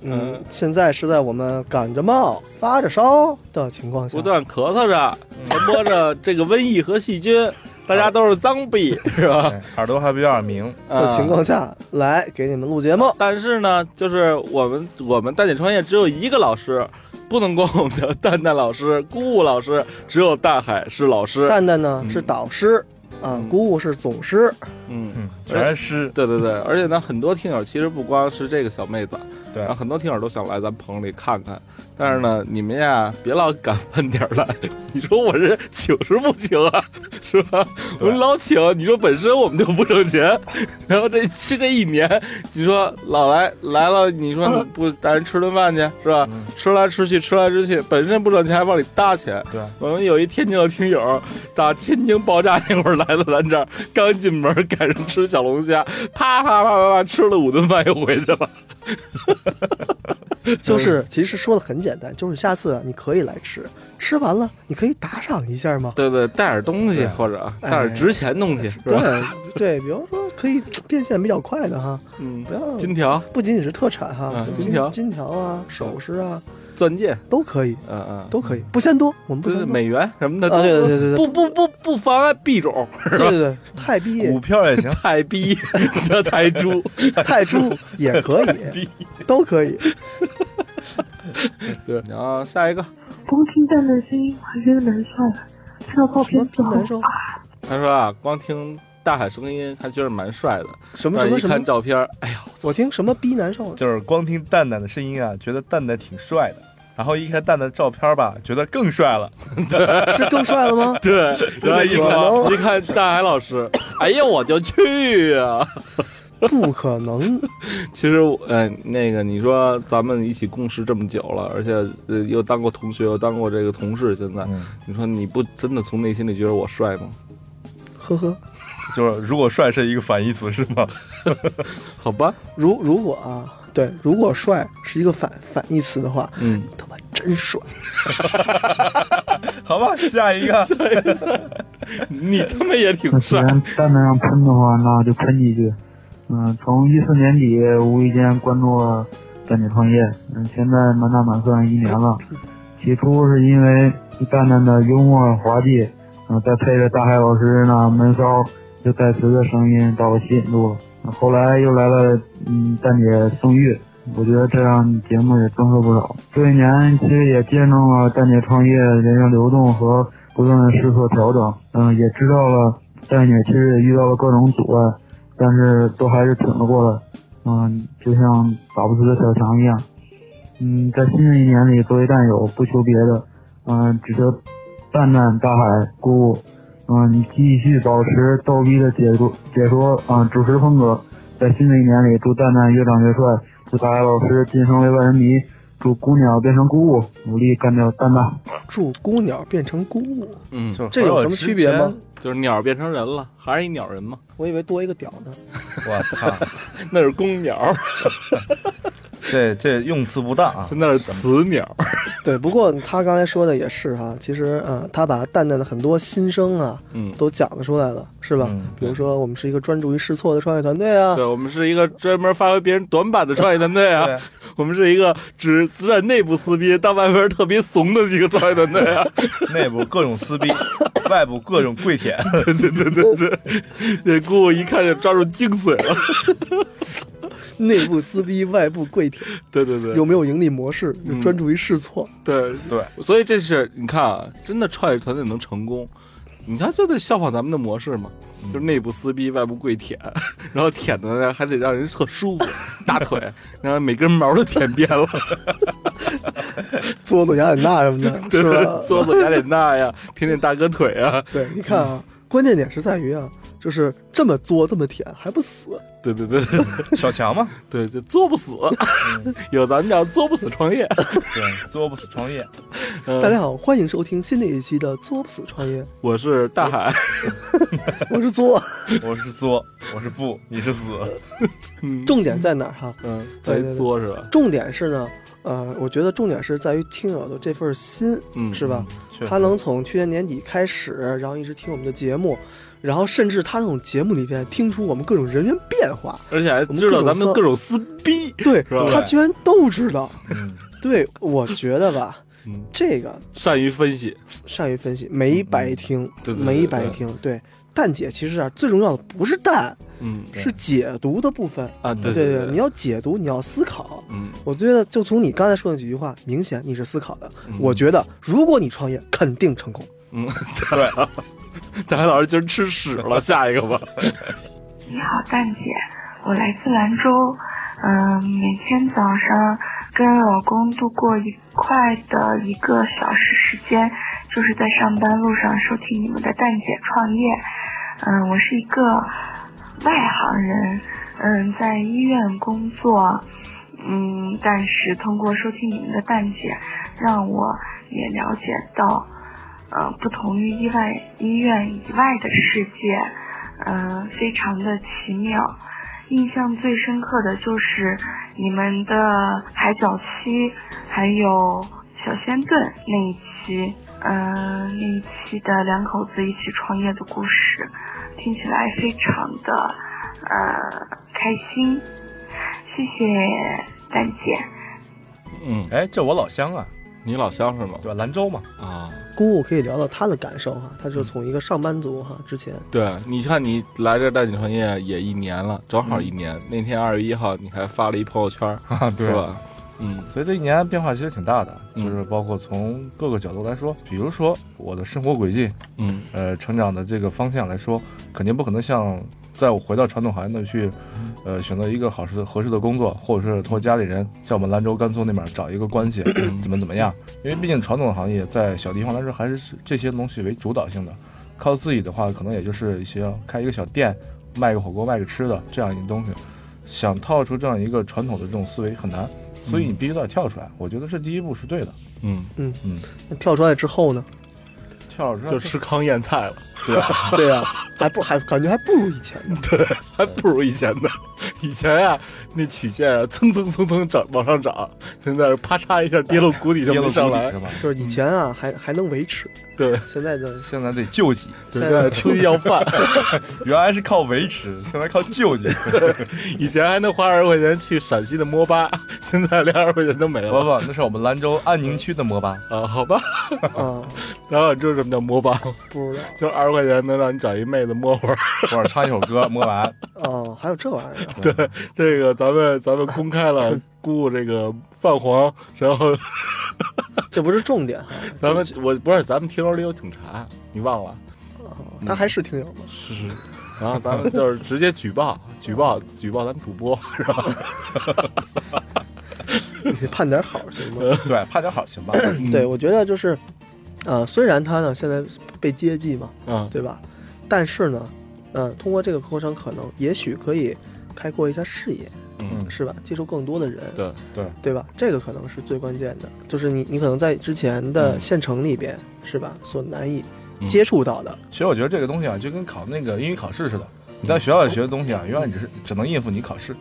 S7: 嗯，现在是在我们感着冒、发着烧的情况下
S5: 不，断咳嗽着，传播着这个瘟疫和细菌，大家都是脏逼，是吧？
S6: 哎耳朵还比较耳鸣
S7: 的情况下来给你们录节目。
S5: 但是呢，就是我们我们大姐创业只有一个老师，不能光我们叫蛋蛋老师、姑姑老师，只有大海是老师。
S7: 蛋蛋呢是导师，啊，姑姑是总师，
S5: 嗯
S6: 嗯，全师。
S5: 对对对，而且呢，很多听友其实不光是这个小妹子，
S6: 对。
S5: 然后很多听友都想来咱棚里看看，但是呢，你们呀别老赶饭点儿来，(laughs) 你说我这请是不请啊，(laughs) 是吧？我们老请，你说本身我们就不挣钱，(laughs) 然后这这这一年，你说老来来了，你说不带人吃顿饭去是吧？吃来吃去，吃来吃去，本身不挣钱还往里搭钱。
S6: 对，
S5: 我们有一天津的听友，打天津爆炸那会儿来了咱这儿，刚进门赶上吃小龙虾，啪啪啪啪啪吃了五顿饭又回去了。(laughs)
S7: 就是其实说的很简单，就是下次你可以来吃，吃完了你可以打赏一下嘛。
S5: 对对，带点东西或者带点值钱东西，是吧？
S7: 对 (laughs) 对，比如说可以变现比较快的哈，
S5: 嗯，
S7: 不要
S5: 金条，
S7: 不仅仅是特产哈，金
S5: 嗯金条。
S7: 金条啊、首饰啊、
S5: 钻戒。
S7: 都可以，
S5: 嗯嗯，
S7: 都可以，不嫌多，我们不嫌多。
S5: 美元什么的，
S7: 啊对对对
S5: 不不不不妨碍币种，
S7: 对对对，泰币
S6: 股票也行，(laughs)
S5: 太逼，叫太猪，
S7: 太猪也可以，都可以。
S5: 对，然后下一个，
S2: 光听蛋蛋声音还觉得难受，看到照片之后，
S7: 难受。
S5: 他说啊，光听大海声音还觉得蛮帅的，
S7: 什么什么什么
S5: 看照片，哎呀，
S7: 我听什么逼难受？
S6: 就是光听蛋蛋的声音啊，觉得蛋蛋挺帅的。然后一看蛋蛋的照片吧，觉得更帅了，(laughs)
S7: 是更帅了吗？(laughs)
S5: 对，然后一看一看大海老师，(laughs) 哎呀，我就去呀、
S7: 不可能。(laughs)
S5: 其实，呃，那个你说咱们一起共事这么久了，而且呃又当过同学，又当过这个同事，现在、
S6: 嗯
S5: 你说你不真的从内心里觉得我帅吗？
S7: 呵呵，(laughs)
S6: 就是如果帅是一个反义词是吗？(laughs)
S5: 好吧，
S7: 如如果啊，对，如果帅是一个反反义词的话，
S5: 嗯，
S7: 他妈真帅。
S6: 好吧，下一个，
S5: 你他妈也挺
S9: 帅既
S5: 帅，
S9: 然蛋蛋让喷的话，那就喷一句。嗯，从一四年底无意间关注了蛋姐创业，嗯，现在满打满算一年了。起初是因为蛋蛋的幽默滑稽，嗯、再配着大海老师那闷骚又带磁的声音，把我吸引住了。后来又来了，嗯，蛋姐宋玉，我觉得这样节目也增色不少。这一年其实也见证了蛋姐创业人员流动和不断的试错调整，嗯，也知道了蛋姐其实也遇到了各种阻碍，但是都还是挺了过来，嗯，就像打不死的小强一样。嗯，在新的一年里，作为战友，不求别的，嗯，只求蛋蛋、大海、姑姑，嗯，你继续保持逗逼的解说解说啊、主持风格。在新的一年里，祝蛋蛋越长越帅，祝大海老师晋升为万人迷，祝姑鸟变成姑姑，努力干掉蛋蛋。
S7: 祝姑鸟变成姑物，
S5: 嗯，
S7: 这有什么区别吗？
S5: 就是鸟变成人了，还是一鸟人吗？
S7: 我以为多一个屌呢。
S6: 我操，(laughs)
S5: 那是公鸟，(laughs)
S6: 这这用词不当啊！(laughs)
S5: 那是雌鸟。
S7: 对，不过他刚才说的也是哈，其实呃，他把蛋蛋的很多心声啊，
S5: 嗯
S7: 都讲了出来了，是吧？比如说，我们是一个专注于试错的创业团队啊，
S5: 对，我们是一个专门发挥别人短板的创业团队啊，我们是一个只只在内部撕逼，但外边特别怂的一个创业团队啊。
S6: 内部各种撕逼，外部各种跪舔。
S5: 对对对对对，那姑姑一看就抓住精髓了。
S7: 内部撕逼，外部跪舔，
S5: 对对对，
S7: 有没有盈利模式？专注于试错。
S5: 对
S6: 对，
S5: 所以这是你看啊，真的创业团队能成功，你看就得效仿咱们的模式嘛，就是内部撕逼，外部跪舔，(laughs) 然后舔的呢还得让人特舒服，(laughs) 大腿，然后每根毛都舔遍了，
S7: 嘬嘬雅典娜什么的，
S5: 对 (laughs)
S7: 是吧？
S5: 嘬嘬雅典娜呀，舔舔大哥腿啊，
S7: 对，你看啊，关键点是在于啊，就是这么作这么舔还不死，
S5: 对对对，(laughs)
S6: 小强嘛，
S5: 对，就作不死，(laughs) 有咱们叫作不死创业，
S6: 对，作不死创业。(laughs)
S7: 大家好，欢迎收听新的一期的作不死创业，
S5: 我是大海，
S7: 我是作，
S6: 我是作，我是不，你是死。
S7: 重点在哪儿哈？
S5: 嗯，在作是吧？
S7: 重点是呢，呃，我觉得重点是在于听友的这份心，
S5: 嗯
S7: 是吧？他能从去年年底开始，然后一直听我们的节目，然后甚至他从节目里边听出我们各种人员变化，
S5: 而且还
S7: 我们
S5: 知道
S7: 各种骚
S5: 咱们各种撕逼，
S7: 对他居然都知道。
S6: 嗯
S7: 对，我觉得吧，
S5: 嗯
S7: 这个
S5: 善于分析，
S7: 善于分析，没白听，
S5: 对对对
S7: 没白听。对，蛋姐其实啊，最重要的不是蛋，
S5: 嗯
S7: 是解读的部分
S5: 啊，对
S7: 对
S5: 对
S7: 你要解读，你要思考。
S5: 嗯，
S7: 我觉得就从你刚才说的几句话，明显你是思考的。
S5: 嗯
S7: 我觉得如果你创业，肯定成功。
S5: 嗯，对，(laughs) 大海老师今儿吃屎了，下一个吧。
S14: 你 (laughs) 好，蛋姐，我来自兰州，嗯，每天早上跟老公度过愉快的一个小时时间，就是在上班路上收听你们的蛋姐创业。嗯，我是一个外行人，嗯，在医院工作，嗯，但是通过收听你们的蛋姐，让我也了解到，呃，不同于医外医院以外的世界，嗯、非常的奇妙。印象最深刻的就是你们的海角七，还有小仙炖那一期，嗯、那一期的两口子一起创业的故事，听起来非常的呃开心。谢谢丹姐。
S5: 嗯，
S6: 哎，这我老乡啊，
S5: 你老乡是吗？
S6: 对吧？兰州嘛。
S5: 啊，
S7: 姑姑可以聊聊她的感受哈，她就从一个上班族哈，之前
S5: 对，你看你来这带你创业也一年了，正好一年。那天二月一号你还发了一朋友圈，(laughs)
S6: 啊，对
S5: 吧？嗯，
S6: 所以这一年变化其实挺大的，
S5: 嗯
S6: 就是包括从各个角度来说，比如说我的生活轨迹，
S5: 嗯，
S6: 呃，成长的这个方向来说，肯定不可能像在我回到传统行业那去，呃，选择一个好适合适的工作，或者是托家里人像我们兰州、甘肃那边找一个关系，(clears throat) 怎么怎么样？因为毕竟传统行业在小地方来说还是这些东西为主导性的，靠自己的话，可能也就是一些开一个小店，卖个火锅、卖个吃的这样一个东西。想套出这样一个传统的这种思维很难，所以你必须得跳出来。我觉得这第一步是对的。
S5: 嗯
S7: 嗯
S6: 嗯，
S7: 那跳出来之后呢？
S5: 就吃糠咽菜了，(laughs)
S6: 对啊，(laughs)
S7: 对啊，还不还感觉还不如以前呢。
S5: 对，还不如以前呢。以前呀、那曲线啊，蹭蹭蹭蹭涨往上涨，现在是啪嚓一下跌落谷底就没上来，
S6: 是吧？
S7: 就是以前啊，还还能维持，
S5: 对，
S7: 现在的
S6: 现在得救济，
S5: 对，现在秋季要饭，(laughs)
S6: 原来是靠维持，现在靠救济。(laughs)
S5: 以前还能花二十块钱去陕西的摩巴，(laughs) 现在连二十块钱都没
S6: 不
S5: 了。
S6: 不不，那是我们兰州安宁区的摩巴。
S5: 啊，好吧，
S7: 啊，
S5: 然后你知道什么叫摩巴吗？
S7: 不知道。
S5: 就是二十块钱能让你找一妹子摸会儿，
S6: 或者唱一首歌，摸完。
S7: 哦，还有这玩意儿呢？
S5: 对，这个咱们咱们公开了雇这个泛黄，然后
S7: 这不是重点 (laughs) 哈。
S5: 咱们我不是咱们听友里有警察，你忘了？
S7: 哦他还是听友吗？
S5: 是是。然后咱们就是直接举报，举报举报咱们主播，是吧？
S7: 你判点好行吗？(laughs)
S6: 对，判点好行吧？(clears throat)
S7: 对，我觉得就是，呃，虽然他呢现在被接济嘛，
S5: 嗯，
S7: 对吧？但是呢，呃，通过这个过程，可能也许可以开阔一下视野，
S5: 嗯，
S7: 是吧？接触更多的人，
S5: 对
S6: 对
S7: 对吧？这个可能是最关键的，就是你你可能在之前的县城里边，是吧？所难以接触到的。
S6: 其实我觉得这个东西啊，就跟考那个英语考试似的，你在学校里学的东西啊，永远只是只能应付你考试，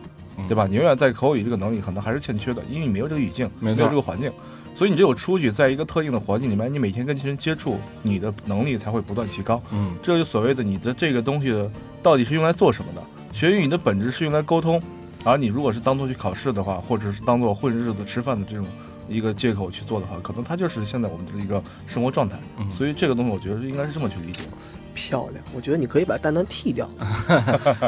S6: 对吧？你永远在口语这个能力可能还是欠缺的，因为你没有这个语境，
S5: 没错
S6: 有这个环境，所以你只有出去，在一个特定的环境里面，你每天跟人接触，你的能力才会不断提高。
S5: 嗯，
S6: 这就所谓的你的这个东西到底是用来做什么的？学英语的本质是用来沟通，而你如果是当做去考试的话，或者是当做混日子吃饭的这种。一个借口去做的话，可能它就是现在我们的一个生活状态，
S5: 嗯、
S6: 所以这个东西我觉得应该是这么去理解。
S7: 漂亮，我觉得你可以把蛋蛋剃掉。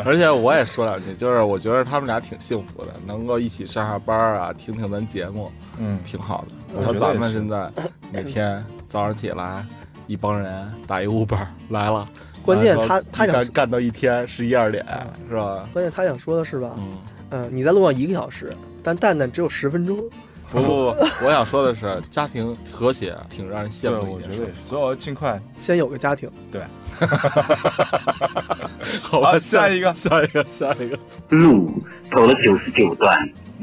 S5: 而且我也说两句，就是我觉得他们俩挺幸福的，能够一起上下班啊，听听咱节目，
S6: 嗯，
S5: 挺好的。
S6: 我
S5: 说咱们现在每天早上起来，一帮人打一 Uber 来了，
S7: 关键他他想
S5: 干干到一天十一二点，是吧？
S7: 关键他想说的是吧？
S5: 嗯，
S7: 呃，你在路上一个小时，但蛋蛋只有十分钟。
S5: 不不不，我想说的是，家庭和谐挺让人羡慕的一件事。
S6: 所以我要尽快
S7: 先有个家庭。
S6: 对。(laughs)
S5: 好吧，
S6: 下一个，
S5: 下一个，下一个。
S15: 路走了九十九段，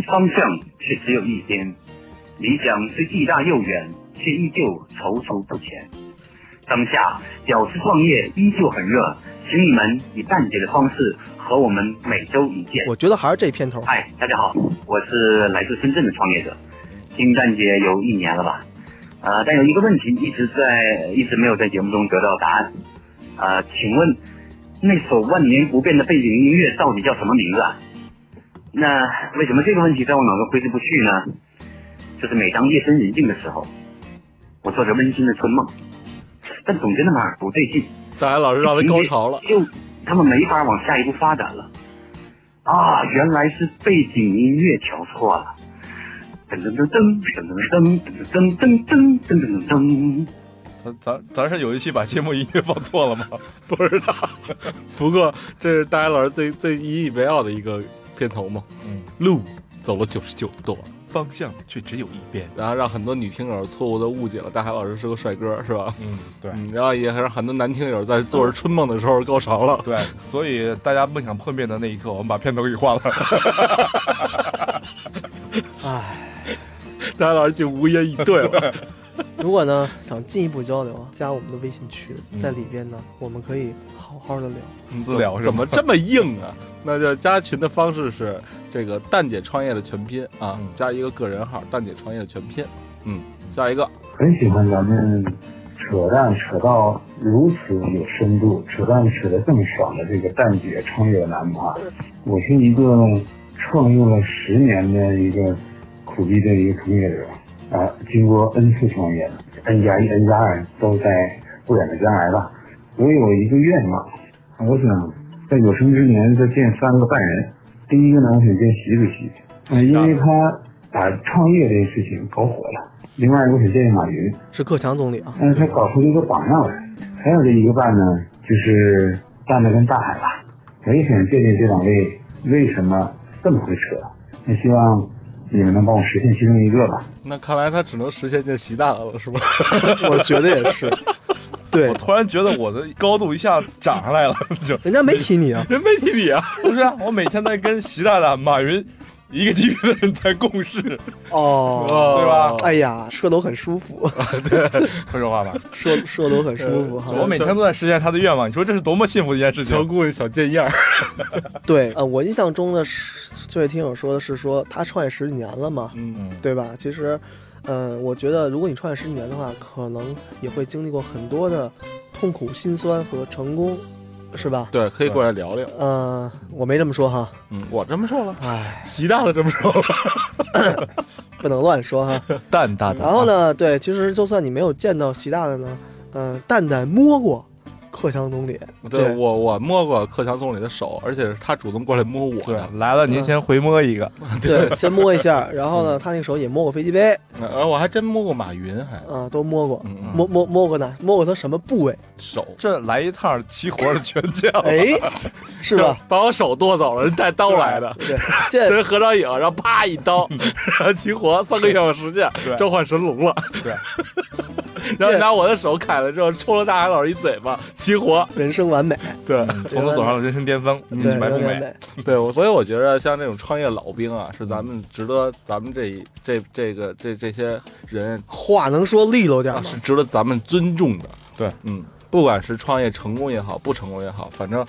S15: 方向却只有一边。理想虽既大又远，却依旧踌躇不前。当下屌丝创业依旧很热，请你们以蛋姐的方式和我们每周一见。
S7: 我觉得还是这片头。
S15: 嗨，大家好，我是来自深圳的创业者，听蛋姐有一年了吧？呃，但有一个问题一直在，一直没有在节目中得到答案。呃，请问那首万年不变的背景音乐到底叫什么名字啊？那为什么这个问题在我脑中挥之不去呢？就是每当夜深人静的时候，我做着温馨的春梦，但总觉得哪儿不对劲。
S5: 大海老师让他高潮了，
S15: 就他们没法往下一步发展了。啊，原来是背景音乐调错了。噔噔噔噔噔噔噔噔噔噔噔噔噔噔。
S6: 咱咱咱是有一期把节目音乐放错了吗？(laughs)
S5: 不知道。不过这是大海老师最最引以为傲的一个片头嘛。
S6: 嗯，
S5: 路走了九十九度，
S6: 方向却只有一边，
S5: 然后让很多女听友错误的误解了大海老师是个帅哥，是吧？
S6: 嗯，对。
S5: 嗯，然后也让很多男听友在做着春梦的时候高潮了。(laughs)
S6: 对，所以大家梦想破灭的那一刻，我们把片头给换了。(laughs)
S7: 哎。
S5: 大海老师竟无言以对了。(laughs) (laughs)
S7: 如果呢想进一步交流，加我们的微信群，在里边呢，我们可以好好的聊
S6: 私聊。
S5: 怎么这么硬啊？(laughs) 那就加群的方式是这个蛋姐创业的全拼啊，加一个个人号蛋姐创业的全拼。嗯，下一个。
S16: 很喜欢咱们扯淡扯到如此有深度，扯淡扯得这么爽的这个蛋姐创业的男孩。我是一个创业了十年的一个。苦逼的一个从业者啊，经过 N 次创业，N 加一、N 加二都在不远的将来吧。我有一个愿望，我想在有生之年再见三个半人。第一个呢，我想见习主席，啊，因为他把创业这件事情搞火了。另外一个，我想见见马云，
S7: 是克强总理啊。
S16: 但是他搞出了一个榜样来。还有这一个半呢，就是蛋蛋跟大海吧。我也想见见这两位为什么这么会扯。那希望。你们能帮我实现其中一个吧？
S5: 那看来他只能实现这习大大了，是吧？(laughs)
S7: 我觉得也是。(laughs) 对，
S6: 我突然觉得我的高度一下涨上来了，就
S7: 人家没提你啊，
S5: 人没提你啊，
S6: 不是啊，我每天在跟习大大、马云一个级别的人在共事，
S7: 哦，
S6: 对吧？
S7: 哎呀，说的我很舒服，
S6: 对，会说话吧？
S7: 说说的我很舒服哈。
S6: 我每天都在实现他的愿望，你说这是多么幸福的一件事情？
S5: 小姑娘小贱样儿。(laughs)
S7: 对，呃，我印象中的是。这位听友说的是说他创业十几年了嘛，
S5: 嗯，
S7: 对吧？其实，呃，我觉得如果你创业十几年的话，可能也会经历过很多的痛苦、心酸和成功，是吧？
S5: 对，可以过来聊聊。
S7: 呃，我没这么说哈，
S5: 嗯，我这么说了，
S7: 哎，
S5: 习大大这么说了，(laughs)
S7: 不能乱说哈。(laughs)
S6: 蛋大大。
S7: 然后呢，对，其实就算你没有见到习大大呢，呃，蛋蛋摸过克强总理。
S5: 对我，我摸过克强总理的手，而且是他主动过来摸我的。
S6: 来了，您先回摸一个。(laughs)
S7: 对，先摸一下，(laughs) 然后呢，他那个手也摸过飞机杯，
S5: 呃，我还真摸过马云，还
S7: 啊，都摸过，摸摸摸过哪？摸过他什么部位？
S5: 手。
S6: 这来一趟齐活的全将，
S7: 哎，(laughs) 是吧？
S5: 把我手剁走了，人带刀来的。
S7: 对，
S5: 这人合张影，然后啪一刀，然后齐活三个愿望实现，召唤神龙了。
S6: 对。
S5: 然后拿我的手砍了之后，抽了大海老师一嘴巴，齐活，
S7: 人生完美。
S5: 对，
S6: 从此走上了人生巅峰，
S7: 对，
S6: 白富
S7: 美。(laughs)
S5: 对，我所以我觉得像这种创业老兵啊，是咱们值得咱们这这这个这这些人
S7: 话能说利落点吗？
S5: 是值得咱们尊重的。
S6: 对，
S5: 嗯，不管是创业成功也好，不成功也好，反正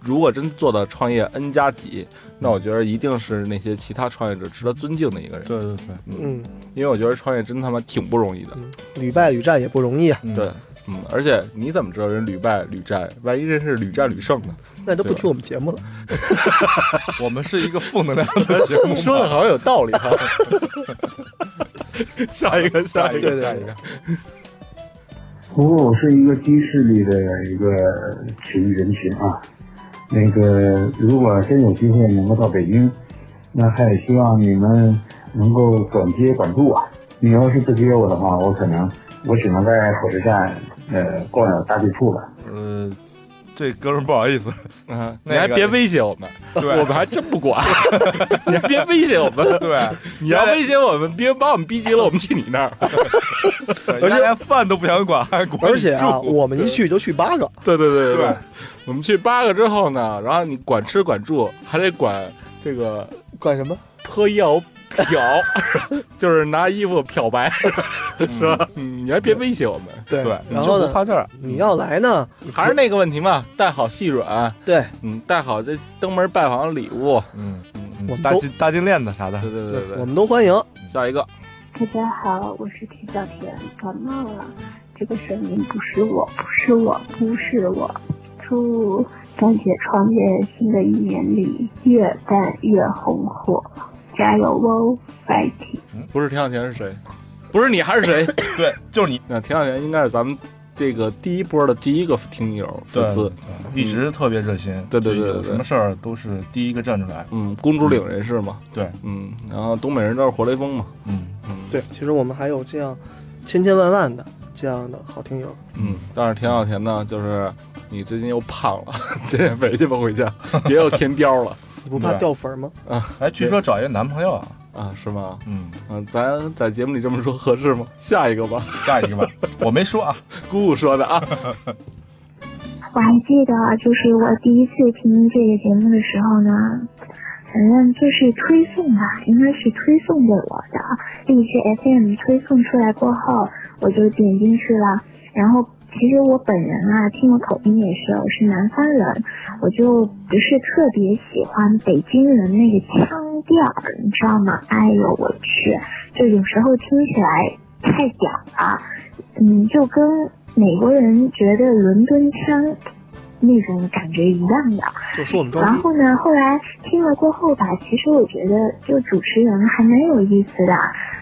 S5: 如果真做到创业 N 加几，那我觉得一定是那些其他创业者值得尊敬的一个人。
S6: 对对对，
S7: 嗯，
S5: 因为我觉得创业真他妈挺不容易的，
S7: 屡败屡战也不容易啊。
S5: 对。嗯，而且你怎么知道人屡败屡战？万一人是屡战屡胜呢？
S7: 那都不听我们节目了。(laughs)
S6: 我们是一个负能量的 (laughs) 节目，
S5: 说的好像有道理哈。(laughs) 下一个，下一个，下一个。
S16: 不过我是一个低视力的一个群人群啊。那个，如果真有机会能够到北京，那还希望你们能够管接管住啊。你要是不接我的话，我可能我只能在火车站。呃，挂了大地铺吧。
S6: 呃，这哥们不好意思，
S5: 啊，(laughs) 你还别威胁我们，
S6: 对，
S5: 我们还真不管。你还别威胁我们，
S6: 对，
S5: 你要威胁我们，别把我们逼急了，我们去你那儿。
S6: 而且连饭都不想管，还管。
S7: 而且啊，我们一去就去八个。
S5: 对对对对，我们去八个之后呢，然后你管吃管住，还得管这个
S7: 管什么
S5: 泼药。漂，(laughs) 就是拿衣服漂白，是吧？嗯，你还别威胁我们。
S7: 对
S6: 对，
S7: 然后
S6: 呢，趴这儿，
S7: 你要来呢，
S5: 还是那个问题嘛，带好细软。
S7: 对，
S5: 嗯，带好这登门拜访的礼物。
S6: 嗯
S7: 嗯，
S6: 大金大金链子啥的。
S5: 对对对对，
S7: 我们都欢迎。
S5: 下一个，
S17: 大家好，我是田小田，感冒了，这个声音不是我，不是我，不是我。祝张姐创业新的一年里越干越红火。加油哦，拜体！
S5: 不是田小田是谁？不是你还是谁？(laughs)
S6: 对，就是你。
S5: 那田小田应该是咱们这个第一波的第一个听友粉丝，
S6: 一直特别热心。
S5: 对对对，
S6: 什么事儿都是第一个站出来。
S5: 嗯，公主岭人士嘛。
S6: 对，
S5: 嗯，然后东北人都是活雷锋嘛。
S6: 嗯
S5: 嗯，
S7: 对，其实我们还有这样千千万万的这样的好听友。
S5: 嗯，但是田小田呢，就是你最近又胖了，减减肥去吧，回家，别又添膘了。
S7: 你不怕掉粉吗？
S5: 啊，
S6: 哎，据说找一个男朋友啊，
S5: 啊，是吗？
S6: 嗯
S5: 嗯，咱在节目里这么说合适吗？下一个吧，(laughs)
S6: 下一个吧，我没说啊，(laughs)
S5: 姑姑说的啊。(laughs)
S17: 我还记得，就是我第一次听这个节目的时候呢，反正就是推送吧，应该是推送给我的，荔枝 FM 推送出来过后，我就点进去了，然后。其实我本人啊，听我口音也是，我是南方人，我就不是特别喜欢北京人那个腔调，你知道吗？哎呦我去，就有时候听起来太嗲了，嗯，就跟美国人觉得伦敦腔那种感觉一样的。然后呢，后来听了过后吧，其实我觉得就主持人还蛮有意思的。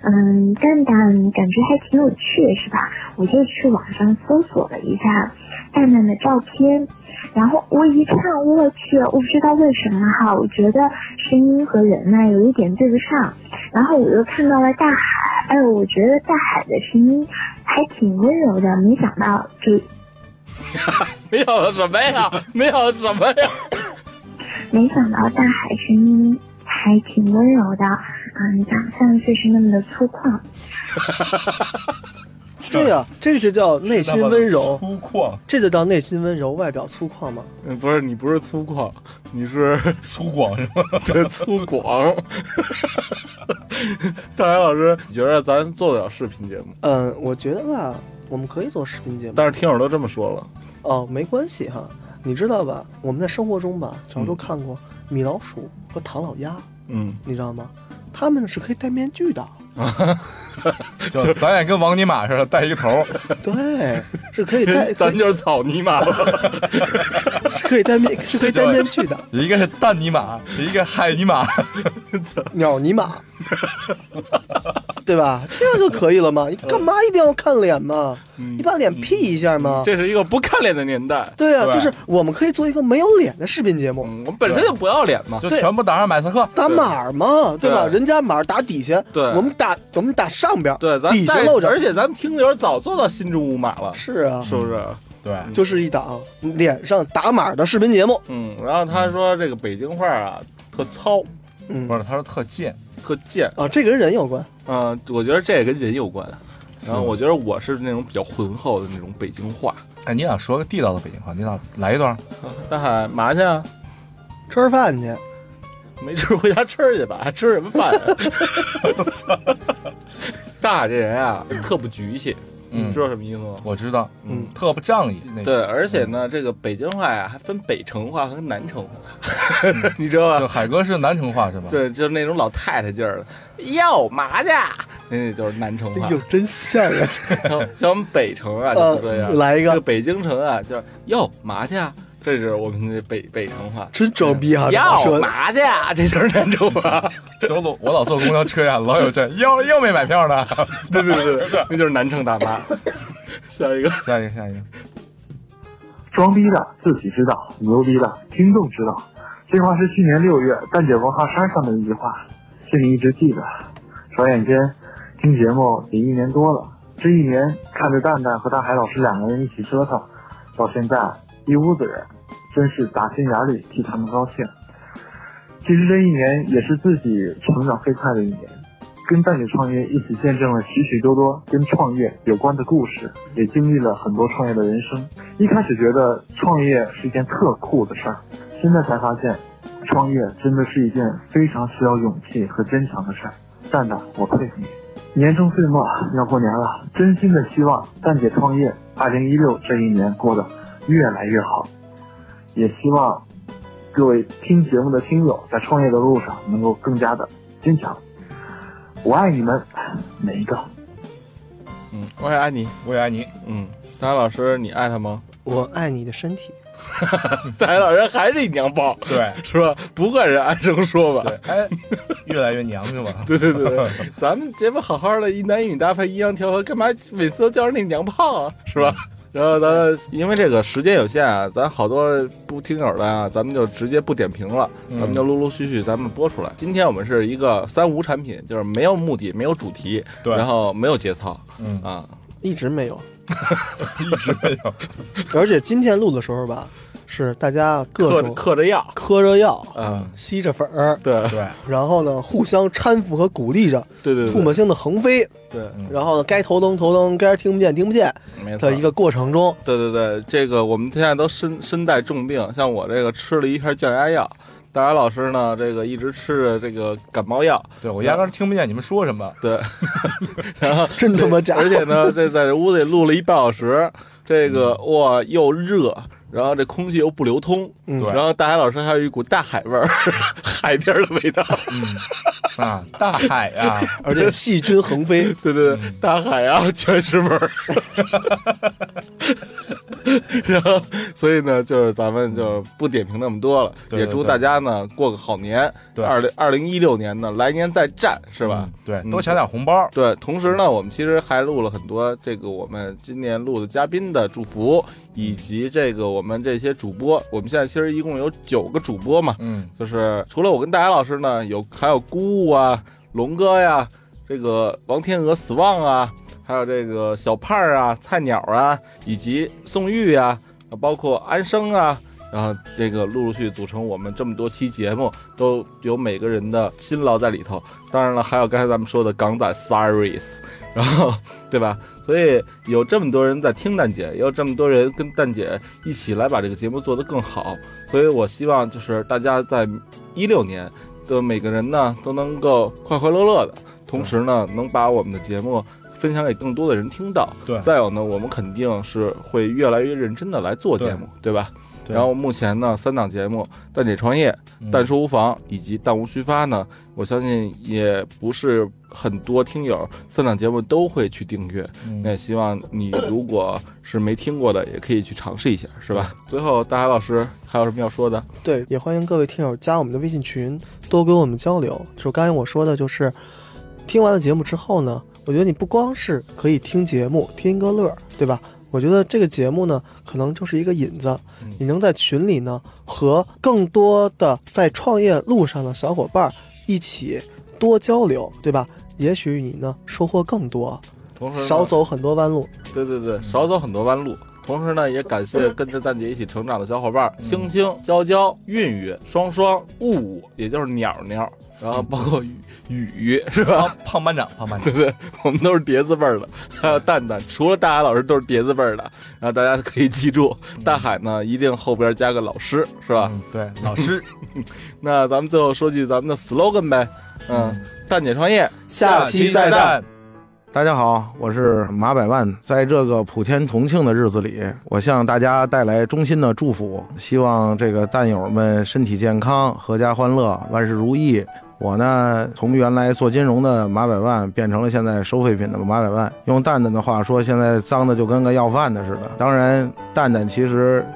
S17: 嗯，蛋蛋感觉还挺有趣，是吧？我就去网上搜索了一下蛋蛋的照片，然后我一看，我去，我不知道为什么哈，我觉得声音和人呢有一点对不上，然后我又看到了大海，哎呦，我觉得大海的声音还挺温柔的，没想到就，(laughs)
S5: 没有什么呀，没有什么呀，
S17: 没想到大海声音还挺温柔的。嗯，长相却是那么的粗犷。(laughs)
S7: 对呀，这就叫内心温柔。
S6: 粗犷，
S7: 这就叫内心温柔，外表粗犷吗？
S5: 嗯，不是，你不是粗犷，你是 (laughs)
S6: 粗犷是吗？
S5: 对，粗犷。大海老师，你觉得咱做得了视频节目？
S7: 嗯，我觉得吧，我们可以做视频节目。
S5: 但是听友都这么说了。
S7: 哦，没关系哈，你知道吧？我们在生活中吧，小时候看过米老鼠和唐老鸭。
S5: 嗯，
S7: 你知道吗？他们是可以戴面具的，(laughs)
S6: 就咱也跟王尼玛似的戴一个头，
S7: 对，是可以戴，(laughs)
S5: 咱就是草泥马，(laughs)
S7: 是可以戴面，是可以戴面具的。
S6: 一个是蛋尼玛，一个海尼玛，
S7: 鸟尼玛。(laughs) 对吧？这样就可以了嘛？你干嘛一定要看脸嘛？你把脸 P 一下嘛？
S5: 这是一个不看脸的年代。
S7: 对啊，就是我们可以做一个没有脸的视频节目。
S5: 我们本身就不要脸嘛，
S6: 就全部打上马赛克，
S7: 打码嘛，对吧？人家码打底下，
S5: 对，
S7: 我们打我们打上边，
S5: 对，咱
S7: 底下露着。
S5: 而且咱们听友早做到心中无码了，
S7: 是啊，
S5: 是不是？
S6: 对，
S7: 就是一档脸上打码的视频节目。
S5: 嗯，然后他说这个北京话啊特糙，
S7: 嗯，
S6: 不是，他说特贱，
S5: 特贱
S7: 啊，这跟人有关。
S5: 嗯，我觉得这也跟人有关。然后我觉得我是那种比较浑厚的那种北京话。
S6: 哎，你俩说个地道的北京话，你俩来一段。
S5: 大海嘛去啊？
S7: 吃饭去。
S5: 没吃回家吃去吧？还吃什么饭？我操！大海这人啊，特不局气。
S6: 嗯，
S5: 知道什么意思吗？
S6: 我知道，
S5: 嗯，
S6: 特不仗义。
S5: 对，而且呢，这个北京话呀，还分北城话和南城话，(laughs) 你知道吧？
S6: 就海哥是南城话是吧？
S5: 对，就是那种老太太劲儿的。哟，嘛去？那就是南城话。
S7: 哎呦，真像啊！(laughs)
S5: 像我们北城啊，就不这样。
S7: 来一个，
S5: 这个北京城啊，就是哟嘛去？这是我们的北北城话，
S7: 真装逼啊！
S5: 要嘛去啊？这就是南城话。
S6: 我老我老坐公交车呀，老有这又又没买票呢。(laughs)
S5: 对对对对，那就是南城大妈。(laughs) 下一个，
S6: 下一个，下一个。
S11: 装逼的自己知道，牛逼的听众知道。这话是去年六月蛋姐文化衫上的一句话，心里一直记得。转眼间，听节目也一年多了。这一年看着蛋蛋和大海老师两个人一起折腾，到现在一屋子人。真是打心眼里替他们高兴。其实这一年也是自己成长飞快的一年，跟蛋姐创业一起见证了许许多多跟创业有关的故事，也经历了很多创业的人生。一开始觉得创业是一件特酷的事儿，现在才发现，创业真的是一件非常需要勇气和坚强的事儿。蛋蛋，我佩服你！年终岁末要过年了，真心的希望蛋姐创业二零一六这一年过得越来越好。也希望各位听节目的听友在创业的路上能够更加的坚强。我爱你们每一个。
S5: 嗯，我也爱你，
S6: 我也爱你。
S5: 嗯，大海老师，你爱他吗？
S7: 我爱你的身体。(laughs)
S5: 大海老师还是一娘炮，
S6: 对，(laughs)
S5: 是吧？不怪人安生说吧？
S6: 对，哎，越来越娘是吧？(laughs)
S5: 对对对对，咱们节目好好的，一男一女搭配，阴阳调和，干嘛每次都叫人那娘炮啊？是吧？然后咱因为这个时间有限啊，咱好多不听友的啊，咱们就直接不点评了，咱们就陆陆续续咱们播出来。今天我们是一个三无产品，就是没有目的，没有主题，
S6: 对，
S5: 然后没有节操，
S6: 嗯。
S5: 啊，
S7: 一直没有，(laughs)
S6: 一直没有。(laughs)
S7: 而且今天录的时候吧，是大家各种
S5: 嗑着药，
S7: 嗑着药，
S5: 嗯，
S7: 吸着粉儿，
S5: 对
S6: 对，(laughs)
S7: 然后呢，互相搀扶和鼓励着，
S5: 对对，
S7: 唾沫星的横飞，
S5: 对，
S7: 然后呢，该头疼头疼，该听不见听不见的一个过程中，
S5: 对对对，这个我们现在都身身带重病，像我这个吃了一片降压药。大牙老师呢，这个一直吃着这个感冒药，
S6: 对我压根听不见你们说什么。
S5: 对，(laughs) 然后
S7: 真他妈假，
S5: 而且呢，这在这屋里录了一半小时，这个哇又热，然后这空气又不流通，
S7: 嗯，
S5: 然后大海老师还有一股大海味儿，(laughs) 海边的味道，
S6: 嗯啊，大海呀，(laughs)
S7: 而且细菌横飞，(laughs)
S5: 对对对，大海啊，全是味儿。然后，所以呢，就是咱们就不点评那么多了，也祝大家呢过个好年。
S6: 对，
S5: 二零二零一六年呢，来年再战，是吧？
S6: 对，多抢点红包。
S5: 对，同时呢，我们其实还录了很多这个我们今年录的嘉宾的祝福，以及这个我们这些主播。我们现在其实一共有九个主播嘛，
S6: 嗯，
S5: 就是除了我跟大牙老师呢，有还有姑啊、龙哥呀、这个王天鹅、死亡啊。还有这个小胖啊、菜鸟啊，以及宋玉啊，包括安生啊，然后这个陆陆续组成我们这么多期节目，都有每个人的辛劳在里头。当然了，还有刚才咱们说的港仔 Saris，(laughs) 然后对吧？所以有这么多人在听蛋姐，也有这么多人跟蛋姐一起来把这个节目做得更好。所以我希望就是大家在一六年的每个人呢都能够快快乐乐的，同时呢能把我们的节目。分享给更多的人听到，
S6: 对。
S5: 再有呢，我们肯定是会越来越认真的来做节目，对吧？
S6: 对
S5: 然后目前呢，三档节目《蛋姐创业》《蛋说无妨》以及《弹无虚发》呢，我相信也不是很多听友三档节目都会去订阅。
S6: 嗯、
S5: 那也希望你如果是没听过的，也可以去尝试一下，是吧？最后，大海老师还有什么要说的？
S7: 对，也欢迎各位听友加我们的微信群，多跟我们交流。就刚才我说的，就是。听完了节目之后呢，我觉得你不光是可以听节目听个乐儿，对吧？我觉得这个节目呢，可能就是一个引子，你能在群里呢和更多的在创业路上的小伙伴儿一起多交流，对吧？也许你呢收获更多，
S5: 同时
S7: 少走很多弯路。
S5: 对对对，少走很多弯路。同时呢，也感谢跟着蛋姐一起成长的小伙伴儿，青青、娇娇、韵韵、双双、雾雾，也就是鸟鸟，然后包括雨雨 (laughs) 是吧？
S6: 胖班长，胖班
S5: 长，对不 (laughs) 对，我们都是碟字辈儿的，还有蛋蛋，除了大海老师都是碟字辈儿的。然后大家可以记住，大海呢一定后边加个老师，是吧？
S6: 对，老师。(laughs)
S5: 那咱们最后说句咱们的 slogan 呗，嗯，蛋姐创业，
S7: 下期再蛋。
S18: 大家好，我是马百万。在这个普天同庆的日子里，我向大家带来衷心的祝福，希望这个蛋友们身体健康、阖家欢乐、万事如意。我呢，从原来做金融的马百万变成了现在收废品的马百万。用蛋蛋的话说，现在脏的就跟个要饭的似的。当然，蛋蛋其实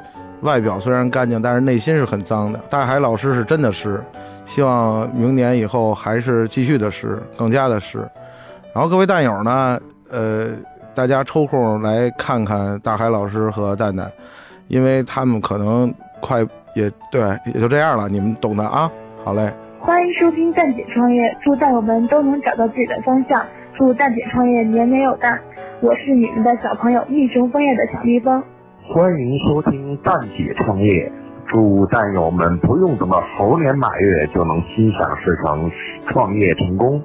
S18: 外表虽然干净，但是内心是很脏的。大海老师是真的湿，希望明年以后还是继续的湿，更加的湿。然后各位蛋友呢，呃，大家抽空来看看大海老师和蛋蛋，因为他们可能快也对，也就这样了，你们懂的啊。好嘞，
S17: 收听蛋姐创业，祝蛋友们都能找到自己的方向，祝蛋姐创业年年有蛋。我是你们的小朋友逆雄枫叶的小蜜蜂。
S19: 欢迎收听蛋姐创业，祝蛋友们不用等到猴年马月就能心想事成，创业成功。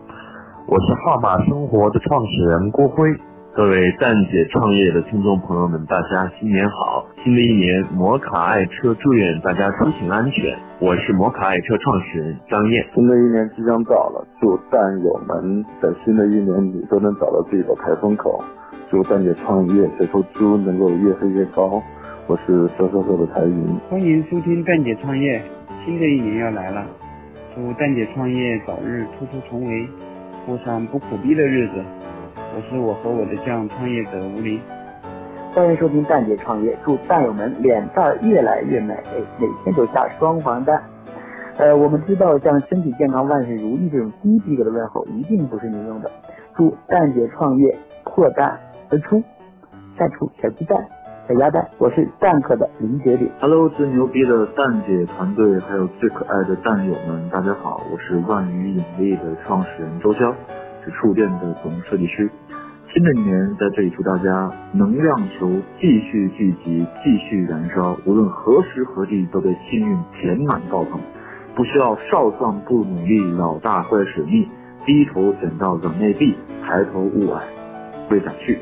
S19: 我是号码生活的创始人郭辉。
S11: 各位蛋姐创业的听众朋友们，大家新年好！新的一年，摩卡爱车祝愿大家出行安全。我是摩卡爱车创始人张燕。
S20: 新的一年即将到了，祝蛋友们在新的一年里都能找到自己的开风口。祝蛋姐创业这头猪能够越飞越高。我是瘦瘦瘦的财云。
S21: 欢迎收听蛋姐创业，新的一年要来了，祝蛋姐创业早日突出重围，过上不苦逼的日子。我是我和我的酱创业者吴林。
S9: 欢迎收听蛋姐创业，祝蛋友们脸蛋儿越来越美，每天都下双黄蛋。呃，我们知道像身体健康、万事如意这种低逼格的问候一定不是你用的。祝蛋姐创业破蛋而出，再出小鸡蛋、小鸭蛋。我是蛋壳的林杰里。
S11: Hello，最牛逼的蛋姐团队，还有最可爱的蛋友们，大家好，我是万鱼引力的创始人周潇，是触电的总设计师。新的一年，在这里祝大家能量球继续聚集，继续燃烧，无论何时何地都被幸运填满爆棚。不需要少壮不努力，老大坏使命，低头捡到软妹币，抬头雾霭未敢去。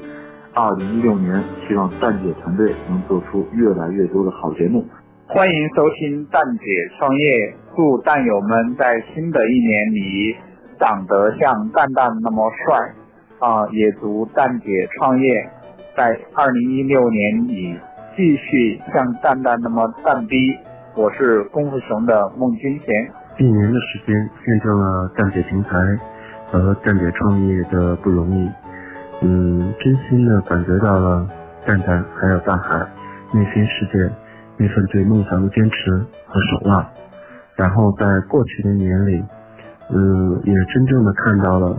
S11: 二零一六年，希望蛋姐团队能做出越来越多的好节目。
S22: 欢迎收听蛋姐创业，祝蛋友们在新的一年里长得像蛋蛋那么帅啊！也祝蛋姐创业在二零一六年里继续像蛋蛋那么蛋逼。我是功夫熊的孟君贤。
S3: 一年的时间见证了蛋姐平台和蛋姐创业的不容易，嗯，真心的感觉到了蛋蛋还有大海内心世界那份对梦想的坚持和守望。然后在过去的一年里，嗯，也真正的看到了，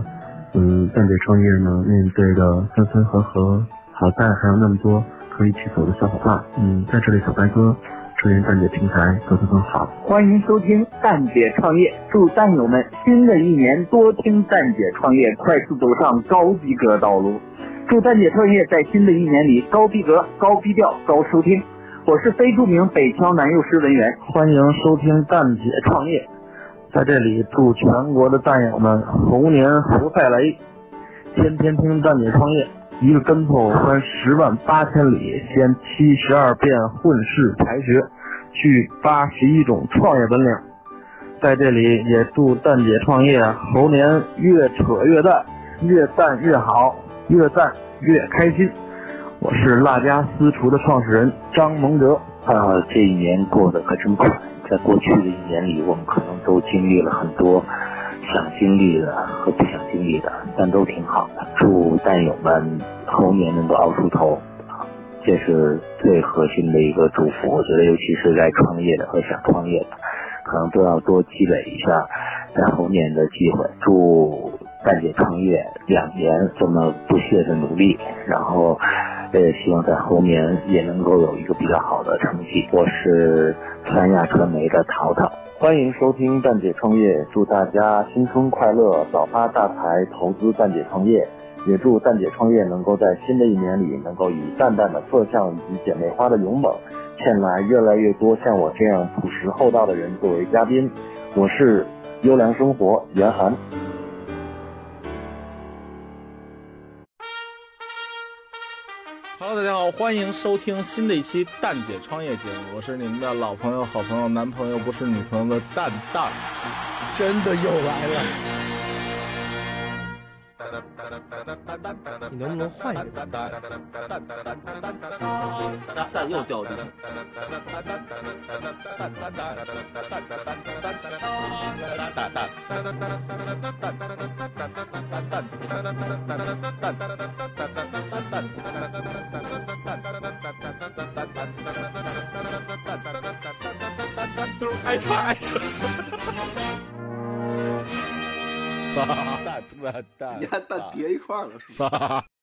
S3: 嗯，蛋姐创业呢面对的分分合合，好在还有那么多可以一起走的小伙伴。嗯，在这里小白哥祝愿蛋姐平台做得更好。
S9: 欢迎收听蛋姐创业，祝蛋友们新的一年多听蛋姐创业，快速走上高逼格道路。祝蛋姐创业在新的一年里高逼格、高逼调、高收听。我是非著名北漂男幼师文员，
S23: 欢迎收听蛋姐创业，在这里祝全国的蛋友们猴年猴赛雷，天天听蛋姐创业，一个跟头翻十万八千里，先七十二变混世才学，具八十一种创业本领。在这里也祝蛋姐创业猴年越扯越淡，越淡越好，越赞越开心。我是辣家私厨的创始人张蒙哲。
S24: 啊，这一年过得可真快，在过去的一年里，我们可能都经历了很多想经历的和不想经历的，但都挺好的。祝蛋友们猴年能够熬出头，这是最核心的一个祝福。我觉得，尤其是在创业的和想创业的，可能都要多积累一下在猴年的机会。祝
S3: 蛋姐创业两年这么不懈的努力，然后我也，希望在后面也能够有一个比较好的成绩。我是三亚传媒的淘淘。
S11: 欢迎收听蛋姐创业，祝大家新春快乐，早发大财，投资蛋姐创业。也祝蛋姐创业能够在新的一年里，能够以淡淡的色相以及姐妹花的勇猛，骗来越来越多像我这样朴实厚道的人作为嘉宾。我是优良生活严寒。
S5: 大家好，欢迎收听新的一期蛋姐创业节目，我是你们的老朋友、好朋友、男朋友不是女朋友的蛋蛋，
S7: 真的又来了。你能不能换一个蛋蛋？
S9: 蛋又掉地上。
S5: 爱穿爱穿。蛋蛋蛋，
S9: 你还蛋叠一块了是吧？(laughs)